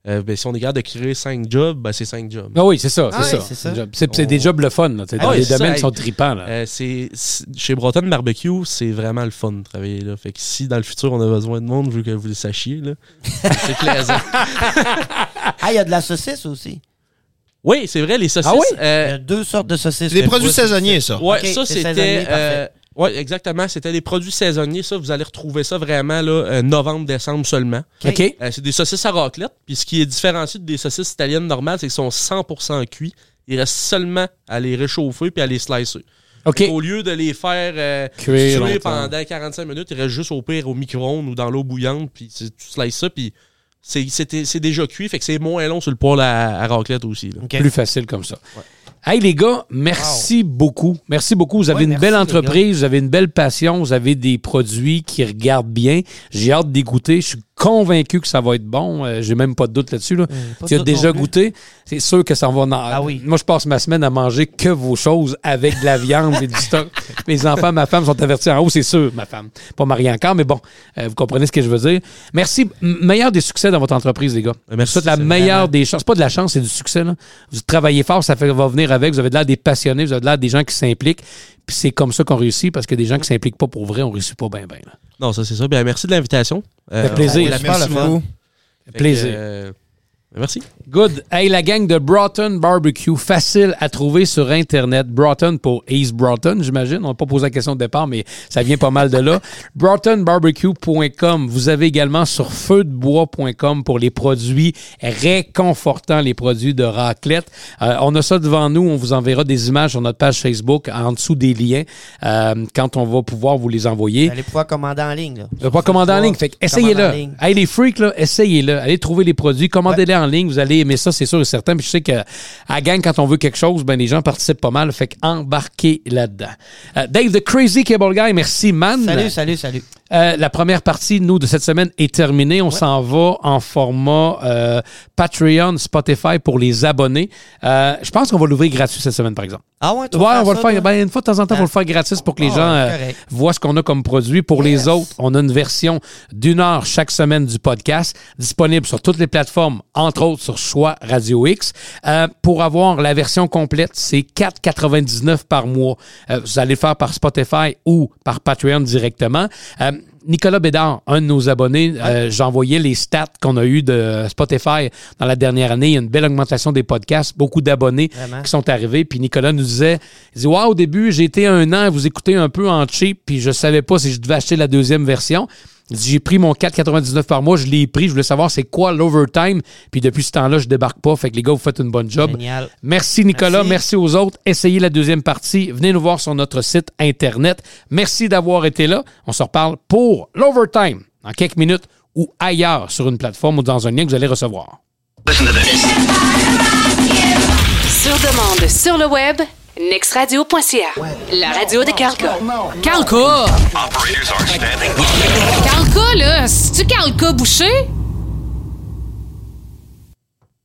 euh, ben, si on est capable de créer 5 jobs, ben, c'est 5 jobs. Ah oui, c'est ça, c'est Ah c'est ça. C'est des jobs le fun. là. Ah les ça, domaines sont tripants. Là. Euh, c'est, c'est- chez Broughton Barbecue, c'est vraiment le fun de travailler là. Fait que si dans le futur on a besoin de monde, je veux que vous le sachiez, là, c'est plaisant. Ah, il y a de la saucisse aussi. Oui, c'est vrai, les saucisses. Ah oui? Il y a deux sortes de saucisses. C'est des Mais produits saisonniers, ça. Ouais, Ok, ça c'est c'était. Ouais, exactement. C'était des produits saisonniers. Ça, vous allez retrouver ça vraiment là, euh, novembre, décembre seulement. Ok. Euh, c'est des saucisses à raclette. Puis ce qui est différencié des saucisses italiennes normales, c'est qu'ils sont 100% cuits. Il reste seulement à les réchauffer puis à les slicer. OK. Au lieu de les faire euh, Cuire pendant 45 minutes, il reste juste au pire au micro-ondes ou dans l'eau bouillante, puis tu slices ça, puis c'est c'était- c'est déjà cuit, fait que c'est moins long sur le poêle à, à raclette aussi. là. Plus facile comme ça. Hey les gars, merci beaucoup. Merci beaucoup. Vous avez Ouais, une merci, belle entreprise, vous avez une belle passion, vous avez des produits qui regardent bien. J'ai hâte. Je suis convaincu que ça va être bon. Euh, J'ai même pas de doute là-dessus. Là. pas tu as déjà goûté. C'est sûr que ça va en... Ah oui. Moi, je passe ma semaine à manger que vos choses avec de la viande et du stock. Mes enfants, ma femme sont avertis en haut, c'est sûr, ma femme. Pas mariée encore, mais bon, euh, vous comprenez ce que je veux dire. Merci. M- Meilleur des succès dans votre entreprise, les gars. Merci, C'est la meilleure vraiment- des chances. C'est pas de la chance, c'est du succès. Là. Vous travaillez fort, ça fait, va venir avec. Vous avez de l'air des passionnés, vous avez de l'air des gens qui s'impliquent. Puis c'est comme ça qu'on réussit, parce que des gens qui s'impliquent pas pour vrai, on réussit pas bien, bien. là. Non, ça c'est ça. Bien, merci de l'invitation. Euh, plaisir. Merci beaucoup. Plaisir. Merci. Good. Hey, la gang de Broughton Barbecue, facile à trouver sur Internet. Broughton pour East Broughton, j'imagine. On n'a pas posé la question de départ, mais ça vient pas mal de là. BroughtonBarbecue.com. Vous avez également sur feudebois.com pour les produits réconfortants, les produits de raclette. Euh, on a ça devant nous. On vous enverra des images sur notre page Facebook en dessous des liens euh, quand on va pouvoir vous les envoyer. Vous allez pouvoir commander en ligne. Là. Vous pouvez pas commander en ligne. Fait essayez-le. Hey, les freaks, là, essayez-le. Allez trouver les produits, commandez-les en ligne. Vous allez aimer ça, c'est sûr et certain. Puis je sais que à gang, quand on veut quelque chose, ben les gens participent pas mal. Fait que embarquez là-dedans. Euh, Dave, the Crazy Cable Guy, merci, man. Salut, salut, salut. Euh, la première partie, nous, de cette semaine est terminée. On s'en va en format euh, Patreon, Spotify pour les abonnés. Euh, je pense qu'on va l'ouvrir gratuit cette semaine, par exemple. Ah ouais, tu Ouais, on va le faire. toi? Ben, une fois de temps en temps, on va le faire gratis pour que les Ah, gens euh, voient ce qu'on a comme produit. Pour les autres, on a une version d'une heure chaque semaine du podcast, disponible sur toutes les plateformes, entre autres sur Choix Radio X. Euh, pour avoir la version complète, c'est 4,99 par mois. Euh, vous allez le faire par Spotify ou par Patreon directement. Nicolas Bédard, un de nos abonnés, euh, j'envoyais les stats qu'on a eu de Spotify dans la dernière année. Il y a une belle augmentation des podcasts, beaucoup d'abonnés qui sont arrivés. Puis Nicolas nous disait, il dit, ouais, au début, j'ai été un an à vous écouter un peu en cheap, puis je savais pas si je devais acheter la deuxième version. J'ai pris mon 4,99 par mois, je l'ai pris, je voulais savoir c'est quoi l'overtime. Puis depuis ce temps-là, je débarque pas. Fait que les gars, vous faites une bonne job. Génial. Merci Nicolas, merci. Merci. aux autres. Essayez la deuxième partie. Venez nous voir sur notre site Internet. Merci d'avoir été là. On se reparle pour l'overtime dans quelques minutes ou ailleurs sur une plateforme ou dans un lien que vous allez recevoir. Sur demande, sur le web, nextradio.ca. La radio de Calca. Calca! Calca, là, c'est-tu Calca Boucher?